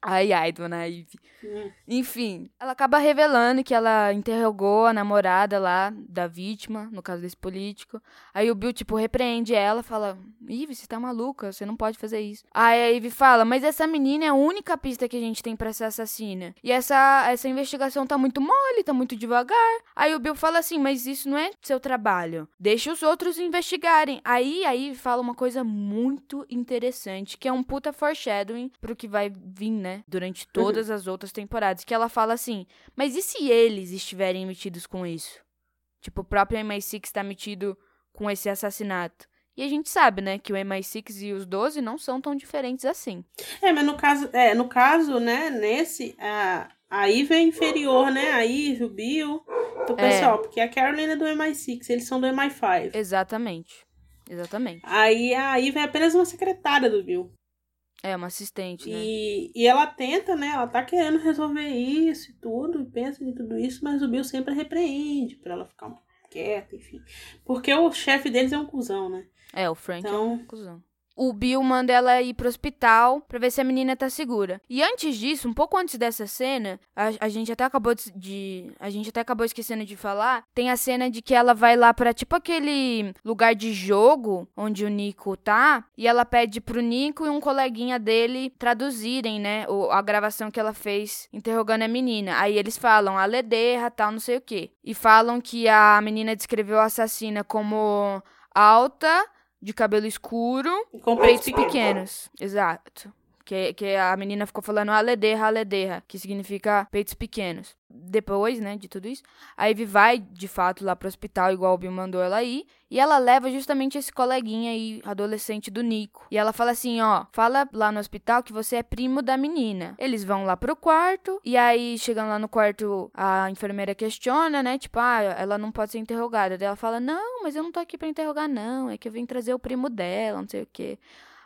Ai, ai, dona Ivy. Hum. Enfim, ela acaba revelando que ela interrogou a namorada lá da vítima, no caso desse político. Aí o Bill, tipo, repreende ela, fala: Ivy, você tá maluca, você não pode fazer isso. Aí a Ivy fala: Mas essa menina é a única pista que a gente tem pra essa assassina. E essa, essa investigação tá muito mole, tá muito devagar. Aí o Bill fala assim: Mas isso não é seu trabalho. Deixa os outros investigarem. Aí a Ivy fala uma coisa muito interessante, que é um puta foreshadowing pro que vai vir, né? Durante todas as outras temporadas. Que ela fala assim: Mas e se eles estiverem metidos com isso? Tipo, o próprio MI6 tá metido com esse assassinato. E a gente sabe, né, que o MI6 e os 12 não são tão diferentes assim. É, mas no caso, é, no caso, né, nesse, a, a Eve é inferior, né? A Eve, o Bill. Então, É. pessoal, porque a Carolina é do MI6, eles são do MI5. Exatamente. Exatamente. Aí a Eve é apenas uma secretária do Bill. É, uma assistente, né? E, e ela tenta, né? Ela tá querendo resolver isso e tudo, e pensa em tudo isso, mas o Bill sempre repreende pra ela ficar quieta, enfim. Porque o chefe deles é um cuzão, né? É, o Frank é Então- um cuzão. O Bill manda ela ir pro hospital pra ver se a menina tá segura. E antes disso, um pouco antes dessa cena, a, a gente até acabou de, de, A gente até acabou esquecendo de falar. Tem a cena de que ela vai lá pra tipo aquele lugar de jogo onde o Nico tá. E ela pede pro Nico e um coleguinha dele traduzirem, né? O, a gravação que ela fez interrogando a menina. Aí eles falam a lederra, tal, não sei o que. E falam que a menina descreveu a assassina como alta de cabelo escuro, Com peitos pequenos. pequenos. Exato. Que, que a menina ficou falando alederra, alederra, que significa peitos pequenos. Depois, né, de tudo isso, a Ivy vai, de fato, lá pro hospital, igual o Bill mandou ela ir, e ela leva justamente esse coleguinha aí, adolescente do Nico. E ela fala assim, ó, fala lá no hospital que você é primo da menina. Eles vão lá pro quarto, e aí, chegando lá no quarto, a enfermeira questiona, né, tipo, ah, ela não pode ser interrogada. Daí ela fala, não, mas eu não tô aqui pra interrogar, não, é que eu vim trazer o primo dela, não sei o quê.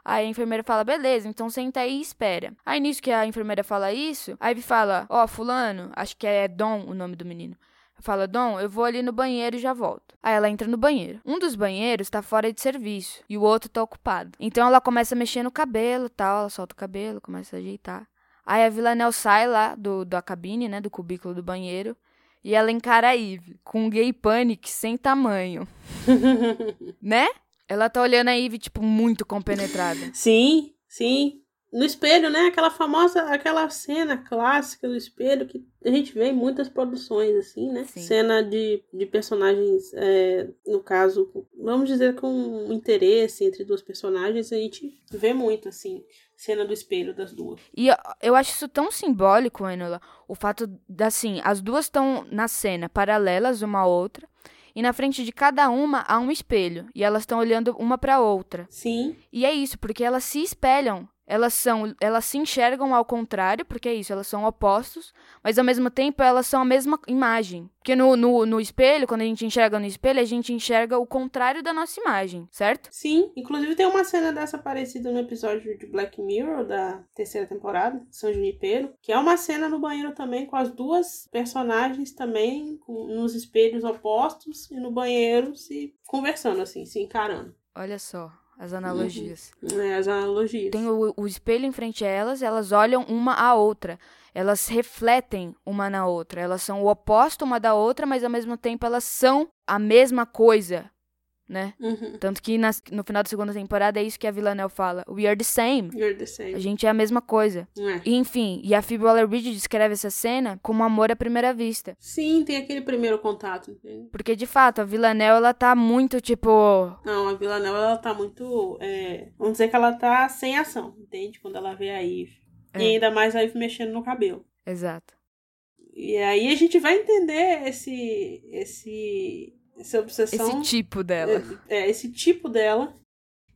Aí a enfermeira fala, beleza, então senta aí e espera. Aí nisso que a enfermeira fala isso, a Ivy fala, ó, fulano, acho que é Dom o nome do menino. Fala, Dom, eu vou ali no banheiro e já volto. Aí ela entra no banheiro. Um dos banheiros tá fora de serviço e o outro tá ocupado. Então ela começa a mexer no cabelo tal, ela solta o cabelo, começa a ajeitar. Aí a Villanelle sai lá do, da cabine, né, do cubículo do banheiro. E ela encara a Eve com um gay panic sem tamanho. *laughs* né? Ela tá olhando a Eve, tipo, muito compenetrada. Sim, sim. No espelho, né? Aquela famosa, aquela cena clássica do espelho que a gente vê em muitas produções, assim, né? Sim. Cena de, de personagens, é, no caso, vamos dizer com um interesse entre duas personagens, a gente vê muito, assim, cena do espelho das duas. E eu, eu acho isso tão simbólico, Enola, o fato da, assim, as duas estão na cena, paralelas uma à outra, e na frente de cada uma há um espelho, e elas estão olhando uma pra outra. Sim, E é isso, porque elas se espelham. Elas são, elas se enxergam ao contrário, porque é isso, elas são opostos, mas ao mesmo tempo elas são a mesma imagem. Porque no, no, no espelho, quando a gente enxerga no espelho, a gente enxerga o contrário da nossa imagem, certo? sim. Inclusive tem uma cena dessa parecida no episódio de Black Mirror, da terceira temporada, São Junipero, que é uma cena no banheiro também, com as duas personagens também, com- nos espelhos opostos, e no banheiro se conversando, assim, se encarando. Olha só as analogias. É, as analogias. Tem o, o espelho em frente a elas, elas olham uma à outra. Elas refletem uma na outra. Elas são o oposto uma da outra, mas ao mesmo tempo elas são a mesma coisa, né? Uhum. Tanto que nas- no final da segunda temporada é isso que a Villanelle fala. We are the same. You're the A same. gente é a mesma coisa. É. E, enfim, e a Phoebe Waller-Bridge descreve essa cena como amor à primeira vista. Sim, tem aquele primeiro contato, entende? Porque, de fato, a Villanelle, ela tá muito, tipo... Não, a Villanelle, ela tá muito. é, Vamos dizer que ela tá sem ação, entende? Quando ela vê a Eve. É. E ainda mais a Eve mexendo no cabelo. Exato. E aí a gente vai entender esse. esse. Essa obsessão. Esse tipo dela. É, é, esse tipo dela.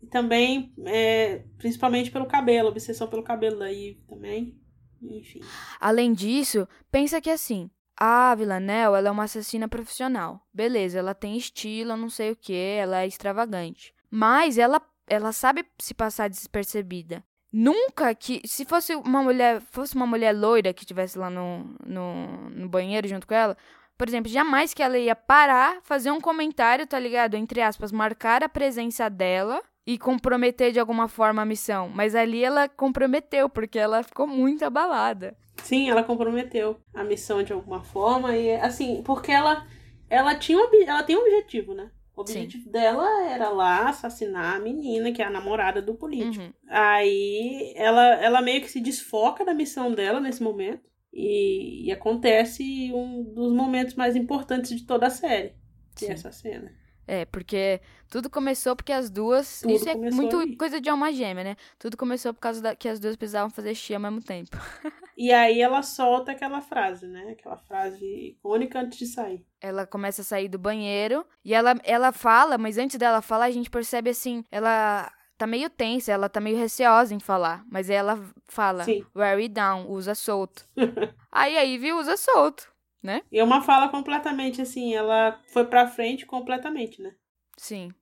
E também, é, principalmente pelo cabelo, obsessão pelo cabelo da Eve também. Enfim. Além disso, pensa que assim, a Villanelle, ela é uma assassina profissional. Beleza, ela tem estilo, não sei o que, ela é extravagante. Mas ela, ela sabe se passar despercebida. Nunca que, se fosse uma mulher, fosse uma mulher loira que estivesse lá no, no, no banheiro junto com ela, por exemplo, jamais que ela ia parar, fazer um comentário, tá ligado? Entre aspas, marcar a presença dela e comprometer de alguma forma a missão. Mas ali ela comprometeu, porque ela ficou muito abalada. Sim, ela comprometeu a missão de alguma forma. E assim, porque ela, ela, tinha um, ela tem um objetivo, né? O objetivo dela era lá assassinar a menina, que é a namorada do político. Uhum. Aí ela, ela meio que se desfoca da missão dela nesse momento. E, e acontece um dos momentos mais importantes de toda a série. Que Sim. é essa cena. É, porque tudo começou porque as duas. Tudo isso é muito coisa de alma gêmea, né? Tudo começou por causa da, que as duas precisavam fazer xixi ao mesmo tempo. *laughs* E aí ela solta aquela frase, né? Aquela frase icônica antes de sair. Ela começa a sair do banheiro e ela, ela fala, mas antes dela falar, a gente percebe assim, ela tá meio tensa, ela tá meio receosa em falar. Mas aí ela fala, Sim. wear it down, usa solto. *laughs* aí a Ivy usa solto, né? E é uma fala completamente assim, ela foi pra frente completamente, né? Sim.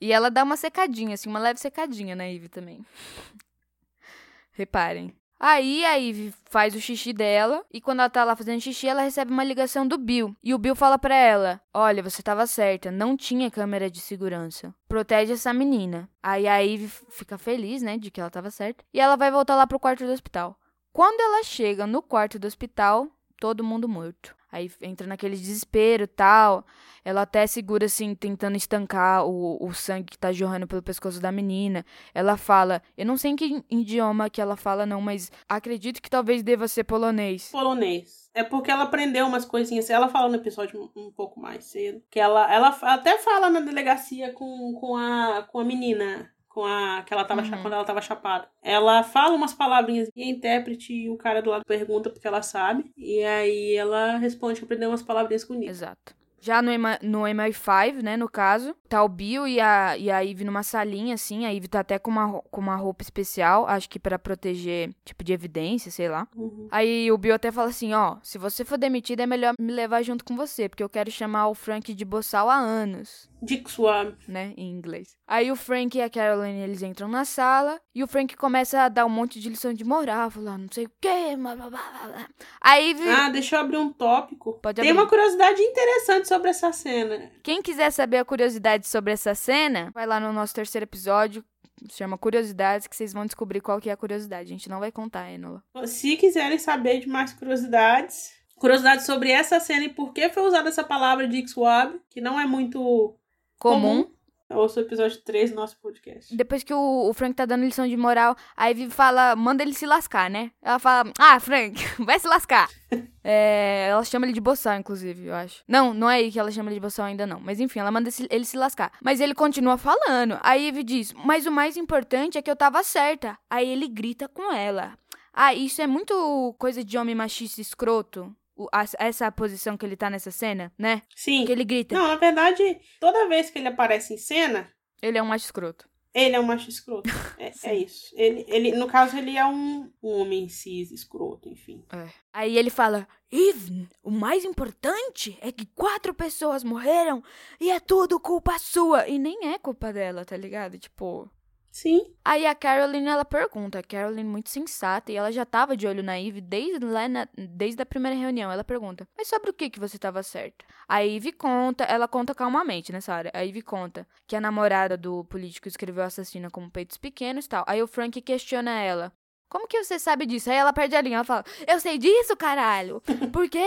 E ela dá uma secadinha, assim, uma leve secadinha na Ivy também. *laughs* Reparem. Aí a Eve faz o xixi dela e quando ela tá lá fazendo xixi, ela recebe uma ligação do Bill. E o Bill fala pra ela: "Olha, você tava certa, não tinha câmera de segurança. Protege essa menina". Aí a Eve fica feliz, né, de que ela tava certa, e ela vai voltar lá pro quarto do hospital. Quando ela chega no quarto do hospital, todo mundo morto. Aí entra naquele desespero tal. Ela até segura assim, tentando estancar o, o sangue que tá jorrando pelo pescoço da menina. Ela fala, eu não sei em que idioma que ela fala, não, mas acredito que talvez deva ser polonês. Polonês. É porque ela aprendeu umas coisinhas. Ela fala no episódio um, pouco mais cedo. Que ela, ela até fala na delegacia com, com, a, com a menina com a que ela tava Uhum. quando ela tava chapada. Ela fala umas palavrinhas e a intérprete e o cara do lado pergunta porque ela sabe. E aí ela responde que aprendeu umas palavrinhas com o Nick. Exato. Já no, no MI5, né, no caso, tá o Bill e a, e a Eve numa salinha, assim. A Eve tá até com uma, com uma roupa especial, acho que pra proteger, tipo, de evidência, sei lá. Uhum. Aí o Bill até fala assim, ó, se você for demitido é melhor me levar junto com você, porque eu quero chamar o Frank de boçal há anos, Dick Swab. né, em inglês. Aí o Frank e a Caroline, eles entram na sala, e o Frank começa a dar um monte de lição de moral, falar não sei o quê, blá, blá, blá, blá. Aí Ah, deixa eu abrir um tópico. Pode Tem abrir. uma curiosidade interessante sobre essa cena. Quem quiser saber a curiosidade sobre essa cena, vai lá no nosso terceiro episódio, se chama Curiosidades, que vocês vão descobrir qual que é a curiosidade. A gente não vai contar, Enola. Se quiserem saber de mais curiosidades, curiosidades sobre essa cena e por que foi usada essa palavra Dick Swab, que não é muito Comum. comum, ouça o episódio 3 do nosso podcast. Depois que o, o Frank tá dando lição de moral, a Ivy fala, manda ele se lascar, né? Ela fala, ah, Frank, *laughs* vai se lascar. *laughs* É, ela chama ele de boçal, inclusive, eu acho. Não, não é aí que ela chama ele de boçal ainda não. Mas enfim, ela manda ele se lascar. Mas ele continua falando. Aí Ivy diz, mas o mais importante é que eu tava certa. Aí ele grita com ela. Ah, isso é muito coisa de homem machista escroto. O- a- essa posição que ele tá nessa cena, né? Sim. Que ele grita. Não, na verdade, toda vez que ele aparece em cena, Ele é um macho escroto. ele é um macho escroto. É, *laughs* é isso. Ele, ele, no caso, ele é um, um homem cis escroto, enfim. Aí ele fala: Eve, o mais importante é que quatro pessoas morreram e é tudo culpa sua. E nem é culpa dela, tá ligado? Tipo. Sim. Aí a Caroline ela pergunta, a Caroline muito sensata e ela já tava de olho na Eve desde lá na- desde a primeira reunião. Ela pergunta: "Mas sobre o que que você tava certa?" A Eve conta, ela conta calmamente nessa hora. A Eve conta que a namorada do político escreveu assassina com peitos pequenos, e tal. Aí o Frank questiona ela: como que você sabe disso? Aí ela perde a linha, ela fala, eu sei disso, caralho. *laughs* Porque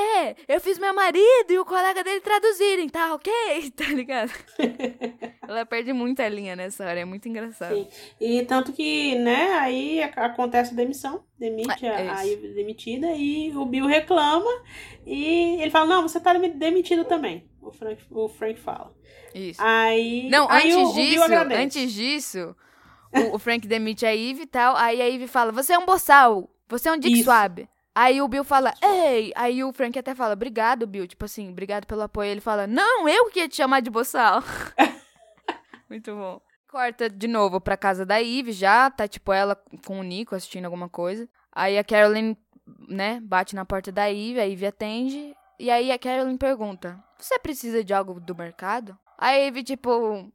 eu fiz meu marido e o colega dele traduzirem, tá ok? *laughs* Tá ligado? *laughs* ela perde muita linha nessa hora, é muito engraçado. Sim. E tanto que, né, aí ac- acontece a demissão, demite É, a, é. Ivy demitida e o Bill reclama e ele fala, não, você tá demi- demitido também. O Frank, o Frank fala. Isso. Aí, Não, aí antes o, o disso, agradece. antes disso, o, o Frank demite a Eve e tal, aí a Eve fala, você é um boçal, você é um dick Isso. swab. Aí o Bill fala, ei! Aí o Frank até fala, obrigado, Bill. Tipo assim, obrigado pelo apoio. Ele fala, não, eu que ia te chamar de boçal. *laughs* Muito bom. Corta de novo pra casa da Eve já, tá tipo ela com o Nico assistindo alguma coisa. Aí a Caroline, né, bate na porta da Eve, a Eve atende. E aí a Caroline pergunta, você precisa de algo do mercado? A Eve, tipo,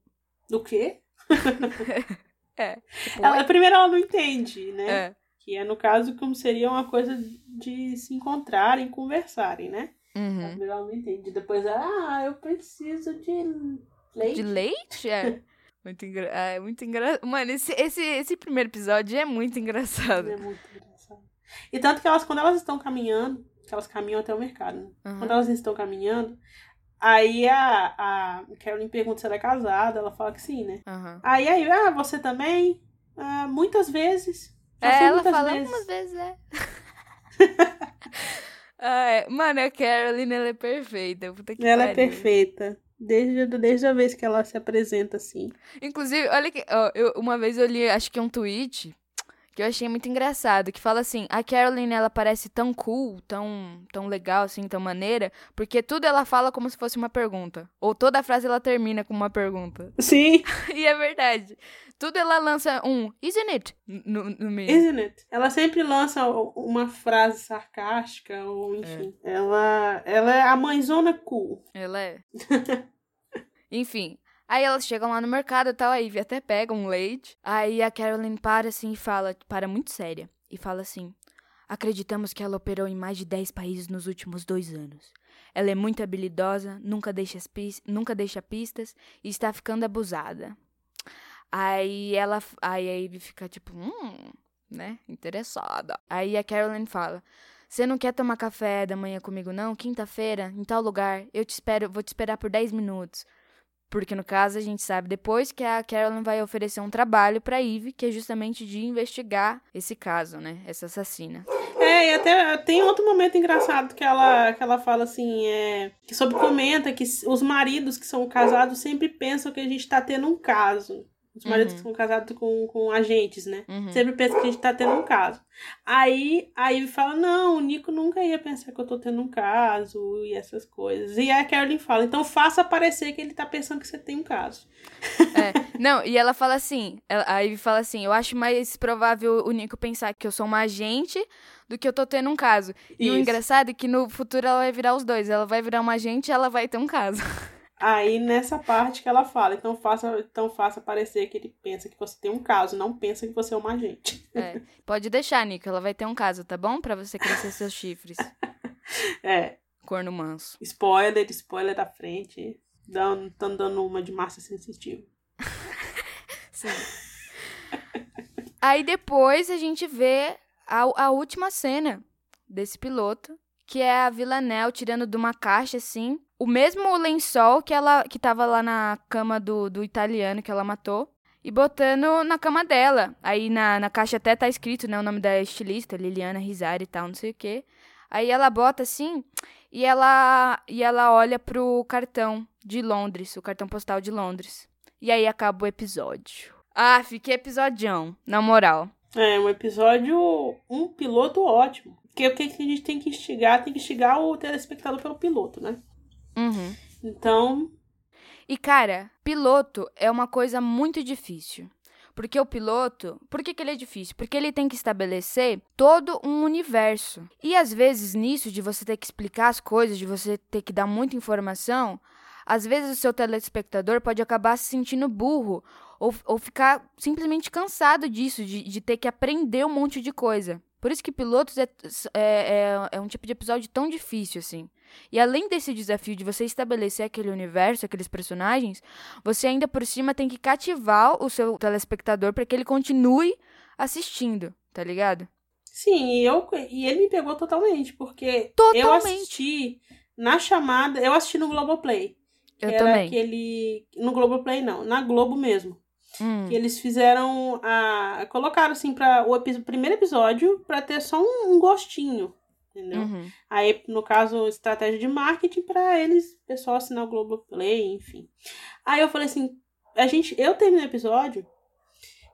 Do quê? *laughs* é. Tipo, Ela, primeiro ela não entende, né? é. Que é, no caso, como seria uma coisa de se encontrarem, conversarem, né? Uhum. Primeiro ela não entende. Depois ela, ah, eu preciso de leite. De leite? É. *laughs* Muito engra... É muito engraçado. Mano, esse, esse, esse primeiro episódio é muito engraçado. É muito engraçado. E tanto que elas, quando elas estão caminhando, que elas caminham até o mercado, né? Uhum. Quando elas estão caminhando, aí a, a Carolyn pergunta se ela é casada, ela fala que sim, né? Aham. Aí, aí, ah, você também? Ah, muitas vezes. Já É, ela fala vezes. algumas vezes, é. *laughs* ah, é. Mano, a Caroline, ela é perfeita. Puta que Ela é pariu. perfeita. Desde, desde a vez que ela se apresenta assim. Inclusive, olha que. ó, eu, uma vez eu li, acho que um tweet que eu achei muito engraçado, que fala assim, a Caroline, ela parece tão cool, tão, tão legal, assim, tão maneira, porque tudo ela fala como se fosse uma pergunta. Ou toda frase ela termina com uma pergunta. *laughs* Sim, e é verdade. Tudo ela lança um, isn't it? No, no meio. isn't it? Ela sempre lança uma frase sarcástica, ou enfim. Ela, ela é a mãezona cool. Ela é. *laughs* Enfim. Aí elas chegam lá no mercado e tal, a Ivy até pega um leite. Aí a Caroline para assim e fala, para muito séria. e fala assim: Acreditamos que ela operou em mais de 10 países nos últimos dois anos. Ela é muito habilidosa, nunca deixa, nunca deixa pistas e está ficando abusada. Aí ela. Aí a Ivy fica tipo, hum, né? Interessada. Aí a Carolyn fala: Você não quer tomar café da manhã comigo, não? Quinta-feira, em tal lugar. Eu te espero, vou te esperar por 10 minutos. Porque no caso a gente sabe depois que a Carolyn vai oferecer um trabalho para Eve, que é justamente de investigar esse caso, né? Essa assassina. É, e até tem outro momento engraçado que ela, que ela fala assim, é, que sobre comenta que os maridos que são casados sempre pensam que a gente tá tendo um caso. Os maridos uhum. que são casados com, com agentes, né? Uhum. Sempre pensam que a gente tá tendo um caso. Aí a Ivy fala: Não, o Nico nunca ia pensar que eu tô tendo um caso e essas coisas. E a Carolyn fala: Então faça parecer que ele tá pensando que você tem um caso. É, não, e ela fala assim: a Ivy fala assim: Eu acho mais provável o Nico pensar que eu sou uma agente do que eu tô tendo um caso. E Isso. o engraçado é que no futuro ela vai virar os dois. Ela vai virar uma agente e ela vai ter um caso. *laughs* Aí nessa parte que ela fala, então faça, então faça parecer que ele pensa que você tem um caso, não pensa que você é uma agente. É. Pode deixar, Nico, ela vai ter um caso, tá bom? Para você crescer seus chifres. *laughs* É. Corno manso. Spoiler, spoiler da frente. Dando, dando uma de massa sensitiva. *laughs* Sim. Aí depois a gente vê a, a última cena desse piloto, que é a Villanelle tirando de uma caixa assim o mesmo lençol que ela que tava lá na cama do, do italiano que ela matou e botando na cama dela. Aí na, na caixa até tá escrito, né, o nome da estilista, Liliana Rizari e tal, não sei o quê. Aí ela bota assim e ela e ela olha pro cartão de Londres, o cartão postal de Londres. E aí acaba o episódio. Ah, fiquei episodião, na moral. É, um episódio, um piloto ótimo. Porque o que a gente tem que instigar? Tem que instigar o telespectador pelo piloto, né? Uhum. Então. E, cara, piloto é uma coisa muito difícil. Porque o piloto, por que, que ele é difícil? Porque ele tem que estabelecer todo um universo. E às vezes, nisso, de você ter que explicar as coisas, de você ter que dar muita informação, às vezes o seu telespectador pode acabar se sentindo burro ou, ou ficar simplesmente cansado disso, de, de ter que aprender um monte de coisa. Por isso que pilotos é, é, é, é um tipo de episódio tão difícil, assim. E além desse desafio de você estabelecer aquele universo, aqueles personagens, você ainda por cima tem que cativar o seu telespectador para que ele continue assistindo, tá ligado? Sim, e, eu, e ele me pegou totalmente, porque totalmente. eu assisti na chamada, eu assisti no Globoplay. Eu também. Aquele, no Globoplay não, na Globo mesmo. Hum. Que eles fizeram a. colocaram assim para o, o primeiro episódio para ter só um, um gostinho entendeu? Uhum. Aí, no caso, estratégia de marketing para eles, pessoal assinar o Globoplay, enfim. Aí eu falei assim, a gente, eu terminei o episódio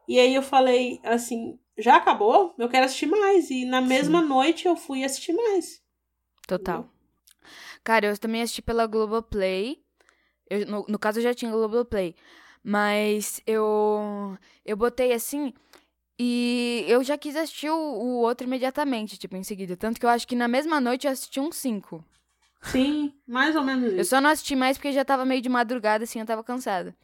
e aí eu falei assim, já acabou? Eu quero assistir mais. E na mesma Sim. noite eu fui assistir mais. Total. Entendeu? Cara, eu também assisti pela Globoplay. Eu, no, no caso, eu já tinha Globoplay. Mas eu, eu botei assim. E eu já quis assistir o, o, outro imediatamente, tipo, em seguida. Tanto que eu acho que na mesma noite eu assisti um cinco. Sim, mais ou menos isso. Eu só não assisti mais porque já tava meio de madrugada, assim, eu tava cansada.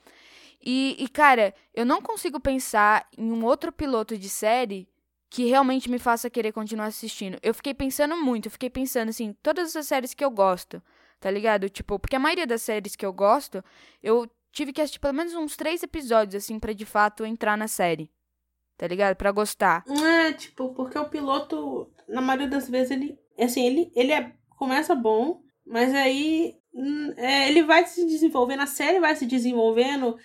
E, e, cara, eu não consigo pensar em um outro piloto de série que realmente me faça querer continuar assistindo. Eu fiquei pensando muito, eu fiquei pensando, assim, todas as séries que eu gosto, tá ligado? Tipo, porque a maioria das séries que eu gosto, eu tive que assistir pelo menos uns três episódios, assim, para de fato entrar na série tá ligado? Pra gostar. É, tipo, porque o piloto, na maioria das vezes, ele. Assim, ele, ele é, começa bom, mas aí hum, é, ele vai se desenvolvendo, a série vai se desenvolvendo,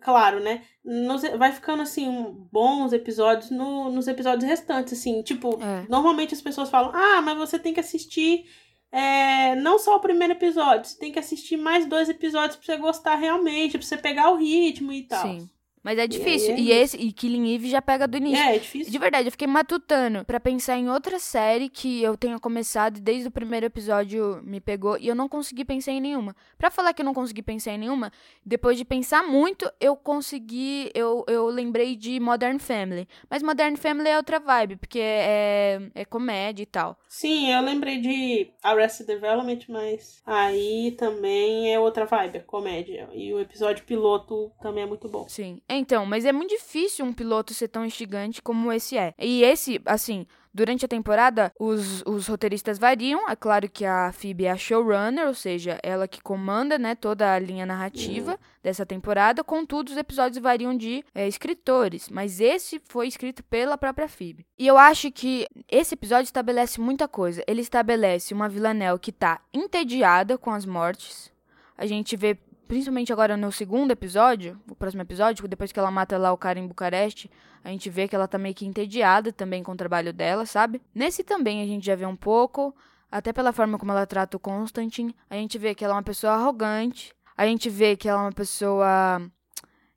claro, né? Nos, vai ficando, assim, bons episódios no, nos episódios restantes, assim. Tipo, é. normalmente as pessoas falam, ah, mas você tem que assistir. É, não só o primeiro episódio, você tem que assistir mais dois episódios pra você gostar realmente, pra você pegar o ritmo e tal. Sim. Mas é difícil. E, e esse, e Killing Eve já pega do início. É, é difícil. De verdade, eu fiquei matutando para pensar em outra série que eu tenha começado e desde o primeiro episódio me pegou e eu não consegui pensar em nenhuma. Para falar que eu não consegui pensar em nenhuma, depois de pensar muito, eu consegui, eu, eu lembrei de Modern Family. Mas Modern Family é outra vibe, porque é, é comédia e tal. Sim, eu lembrei de Arrested Development, mas aí também é outra vibe, é comédia. E o episódio piloto também é muito bom. Sim. Então, mas é muito difícil um piloto ser tão instigante como esse é. E esse, assim, Durante a temporada, os, os roteiristas variam. É claro que a Phoebe é a showrunner, ou seja, ela que comanda né, toda a linha narrativa uhum. dessa temporada. Contudo, os episódios variam de é, escritores, mas esse foi escrito pela própria Phoebe. E eu acho que esse episódio estabelece muita coisa. Ele estabelece uma Villanelle que tá entediada com as mortes. A gente vê principalmente agora no segundo episódio, o próximo episódio, depois que ela mata lá o cara em Bucareste, a gente vê que ela tá meio que entediada também com o trabalho dela, sabe? Nesse também a gente já vê um pouco, até pela forma como ela trata o Constantine, a gente vê que ela é uma pessoa arrogante, a gente vê que ela é uma pessoa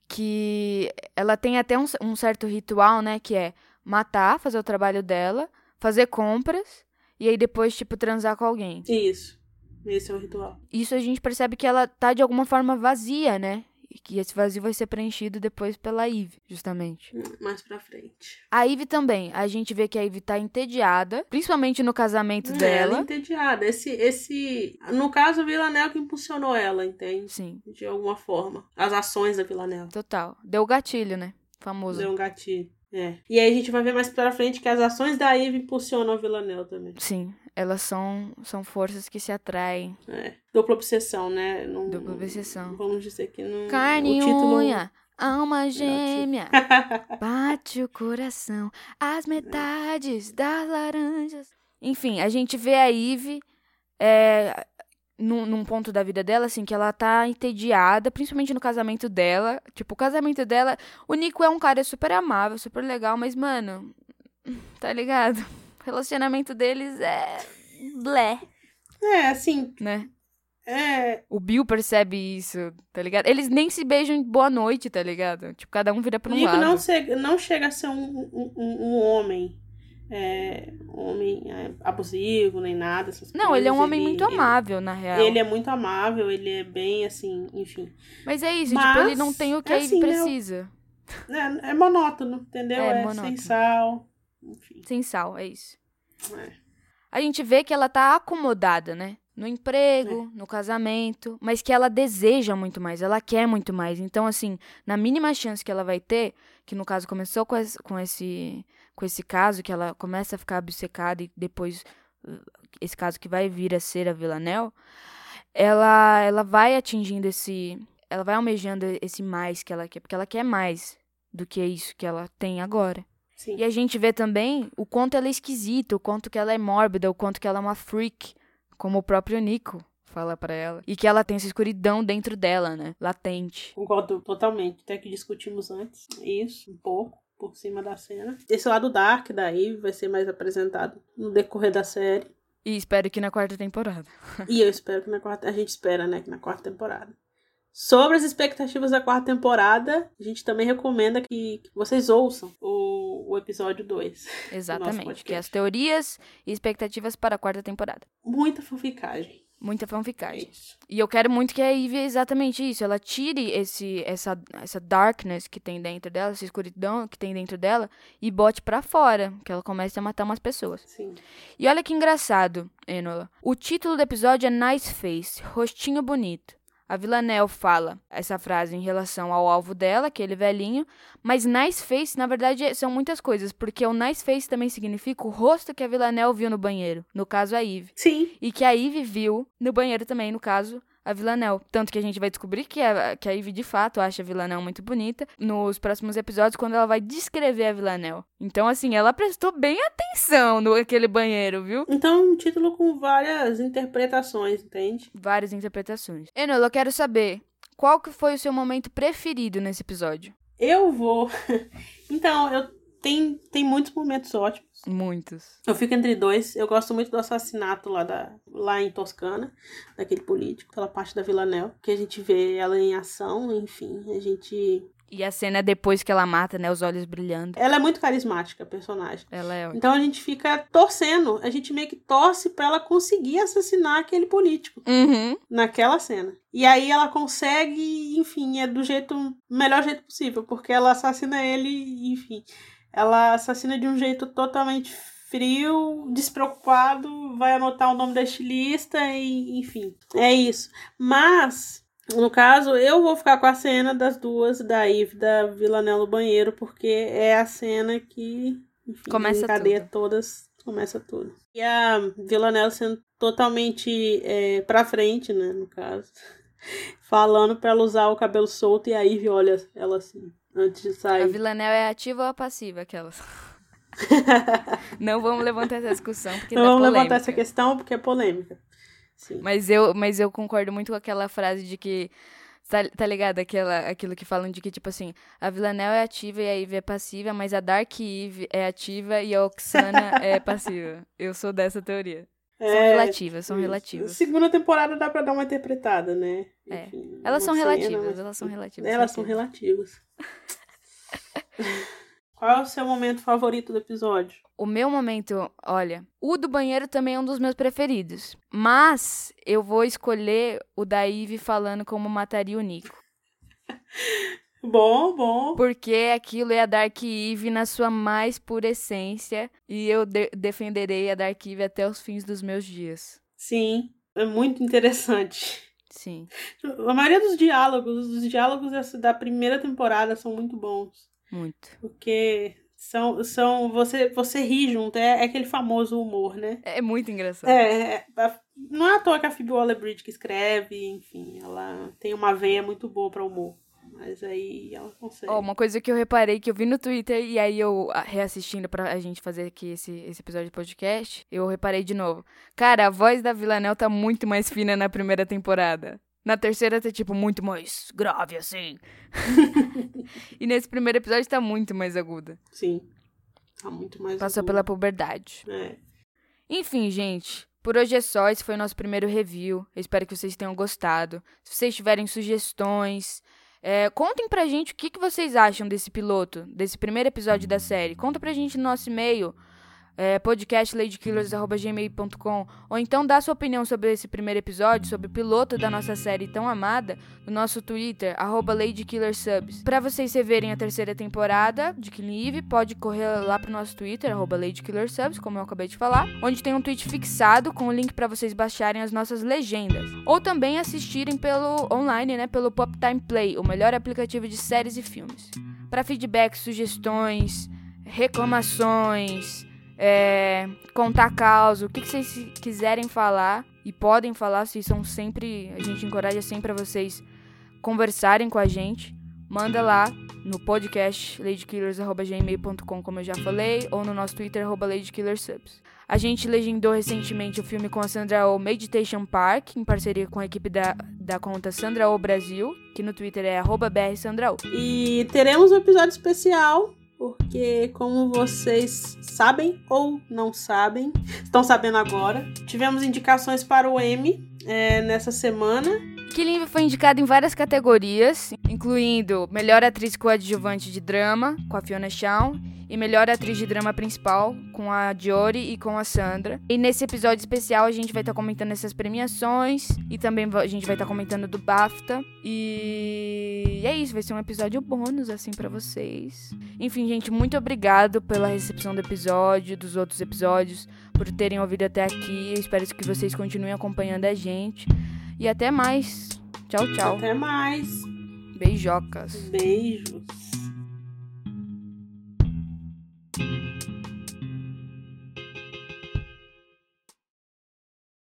que ela tem até um, um certo ritual, né, que é matar, fazer o trabalho dela, fazer compras e aí depois tipo transar com alguém. Isso. Esse é o ritual. Isso a gente percebe que ela tá de alguma forma vazia, né? E que esse vazio vai ser preenchido depois pela Eve, justamente. Hum, mais pra frente. A Eve também. A gente vê que a Eve tá entediada, principalmente no casamento é, dela. Ela é entediada. Esse, esse... No caso, o Villanelle que impulsionou ela, entende? Sim. De alguma forma. As ações da Villanelle. Total. Deu gatilho, né? Famoso. Deu um gatilho. É. E aí a gente vai ver mais pra frente que as ações da Eve impulsionam a Villanelle também. Sim elas são, são forças que se atraem. É. Dupla obsessão, né? Não, Dupla obsessão. Vamos dizer que não. Carne e título... unha. *laughs* Alma gêmea, *laughs* bate o coração, as metades das laranjas. Enfim, a gente vê a Eve é, num, num, ponto da vida dela, assim, que ela tá entediada, principalmente no casamento dela. Tipo, o casamento dela. O Nico é um cara super amável, super legal, mas, mano, *laughs* tá ligado? relacionamento deles é. blé. É, assim. Né? É. O Bill percebe isso, tá ligado? Eles nem se beijam boa noite, tá ligado? Tipo, cada um vira pra um Nico lado. Não, chega, não chega a ser um, um, um homem. É, homem é, abusivo, nem nada. Essas não, coisas. ele é um homem ele, muito amável, na real. Ele é muito amável, ele é bem assim, enfim. Mas é isso, Mas, tipo, ele não tem o que é assim, precisa. É, é, monótono, entendeu? É, é monótono. sem sal. Enfim. Sem sal, é isso. É. A gente vê que ela tá acomodada, né? No emprego, é. no casamento, mas que ela deseja muito mais, ela quer muito mais. Então, assim, na mínima chance que ela vai ter, que no caso começou com esse, com esse, com esse caso, que ela começa a ficar obcecada e depois uh, esse caso que vai vir a ser a Villanelle, ela, ela vai atingindo esse. Ela vai almejando esse mais que ela quer, porque ela quer mais do que isso que ela tem agora. Sim. E a gente vê também o quanto ela é esquisita, o quanto que ela é mórbida, o quanto que ela é uma freak, como o próprio Nico fala para ela. E que ela tem essa escuridão dentro dela, né? Latente. Concordo totalmente. Até que discutimos antes. Isso, um pouco. Por cima da cena. Esse lado dark da Eve vai ser mais apresentado no decorrer da série. E espero que na quarta temporada. *laughs* e eu espero que na quarta. A gente espera, né? Que na quarta temporada. Sobre as expectativas da quarta temporada, a gente também recomenda que, que vocês ouçam o, o episódio 2. Exatamente, que é as teorias e expectativas para a quarta temporada. Muita fanficagem. Muita fanficagem. Isso. E eu quero muito que a Ivy exatamente isso. Ela tire esse, essa, essa darkness que tem dentro dela, essa escuridão que tem dentro dela, e bote para fora. Que ela comece a matar umas pessoas. Sim. E olha que engraçado, Enola. O título do episódio é Nice Face, rostinho bonito. A Villanelle fala essa frase em relação ao alvo dela, aquele velhinho, mas nice face, na verdade, são muitas coisas, porque o nice face também significa o rosto que a Villanelle viu no banheiro, no caso a Eve. Sim. E que a Eve viu no banheiro também, no caso a Villanelle. Tanto que a gente vai descobrir que a, que a Ivy de fato acha a Villanelle muito bonita nos próximos episódios, quando ela vai descrever a Villanelle. Então, assim, ela prestou bem atenção no aquele banheiro, viu? Então, um título com várias interpretações, entende? Várias interpretações. Enola, eu quero saber qual que foi o seu momento preferido nesse episódio? Eu vou. *laughs* então, eu tem, tem muitos momentos ótimos. Muitos. Eu fico entre dois. Eu gosto muito do assassinato lá, da, lá em Toscana, daquele político, aquela parte da Villanelle, que a gente vê ela em ação, enfim, a gente e a cena depois que ela mata, né? Os olhos brilhando. Ela é muito carismática, a personagem. Ela é. Então a gente fica torcendo. A gente meio que torce pra ela conseguir assassinar aquele político. Uhum. Naquela cena. E aí ela consegue, enfim, é do jeito. melhor jeito possível. Porque ela assassina ele, enfim. Ela assassina de um jeito totalmente frio, despreocupado, vai anotar o nome da estilista e, enfim, é isso. Mas No caso, eu vou ficar com a cena das duas, da Eve da Villanelle no banheiro, porque é a cena que enfim, Começa encadeia tudo. todas, começa tudo. E a Villanelle sendo totalmente é, pra frente, né, no caso. *laughs* Falando pra ela usar o cabelo solto e a Eve olha ela assim, antes de A sair. Villanelle é ativa ou a passiva, aquelas? *laughs* Não vamos levantar essa discussão, porque Não dá vamos polêmica. levantar essa questão porque é polêmica. Sim. Mas eu, mas eu concordo muito com aquela frase de que. Tá, tá ligado? Aquela, aquilo que falam de que, tipo assim, a Villanelle é ativa e a Eve é passiva, mas a Dark Eve é ativa e a Oxana é *laughs* passiva. Eu sou dessa teoria. São É, relativas, são relativas. Segunda temporada dá pra dar uma interpretada, né? É. Enfim, Elas são cena, relativas, mas- elas são relativas. Elas são relativas. *laughs* Qual é o seu momento favorito do episódio? O meu momento, olha, o do banheiro também é um dos meus preferidos. Mas eu vou escolher o da Eve falando como mataria o Nico. *laughs* Bom, bom. Porque aquilo é a Dark Eve na sua mais pura essência. E eu de- defenderei a Dark Eve até os fins dos meus dias. Sim, é muito interessante. Sim, A maioria dos diálogos, os diálogos da primeira temporada são muito bons. muito. Porque são. são você, você ri junto, é, é aquele famoso humor, né? É muito engraçado. É, é, a- não é à toa que a Phoebe Waller-Bridge que escreve, enfim, ela tem uma veia muito boa pra humor. Mas aí ela consegue. Ó, uma coisa que eu reparei que eu vi no Twitter e aí eu ah, reassistindo pra a gente fazer aqui esse, esse episódio de podcast, eu reparei de novo. Cara, a voz da Villanelle tá muito mais fina na primeira temporada. Na terceira tá, tipo, muito mais grave, assim. *laughs* e nesse primeiro episódio tá muito mais aguda. Sim. Tá muito mais. Passou agudo. pela puberdade. É. Enfim, gente, por hoje é só. Esse foi o nosso primeiro review. Eu espero que vocês tenham gostado. Se vocês tiverem sugestões, é, contem pra gente o que, que vocês acham desse piloto, desse primeiro episódio da série. Conta pra gente no nosso e-mail, é, podcastladykillers.gmail.com ou então dá sua opinião sobre esse primeiro episódio, sobre o piloto da nossa série tão amada, no nosso Twitter, arroba LadyKillerSubs. Pra vocês reverem a terceira temporada de Killing Eve, pode correr lá pro nosso Twitter, arroba LadyKillerSubs, como eu acabei de falar, onde tem um tweet fixado com o link pra vocês baixarem as nossas legendas. Ou também assistirem pelo online, né, pelo Pop Time Play, o melhor aplicativo de séries e filmes. Para feedbacks, sugestões, reclamações, é, contar causa, o que, que vocês quiserem falar e podem falar, vocês são sempre, a gente encoraja sempre a vocês conversarem com a gente. Manda lá no podcast ladykillers.gmail.com, como eu já falei, ou no nosso Twitter, ladykillersubs. A gente legendou recentemente o filme com a Sandra Oh Meditation Park, em parceria com a equipe da, da conta Sandra Oh Brasil, que no Twitter é brsandrao. E teremos um episódio especial, porque como vocês sabem ou não sabem, estão sabendo agora, tivemos indicações para o M é, nessa semana. Killing foi indicado em várias categorias, incluindo Melhor Atriz Coadjuvante de Drama, com a Fiona Shaw, e Melhor Atriz de Drama Principal, com a Diori e com a Sandra. E nesse episódio especial a gente vai estar comentando essas premiações, e também a gente vai estar comentando do BAFTA. E é isso, vai ser um episódio bônus, assim, pra vocês. Enfim, gente, muito obrigado pela recepção do episódio, dos outros episódios, por terem ouvido até aqui. Eu espero que vocês continuem acompanhando a gente. E até mais. Tchau, tchau. Até mais. Beijocas. Beijos.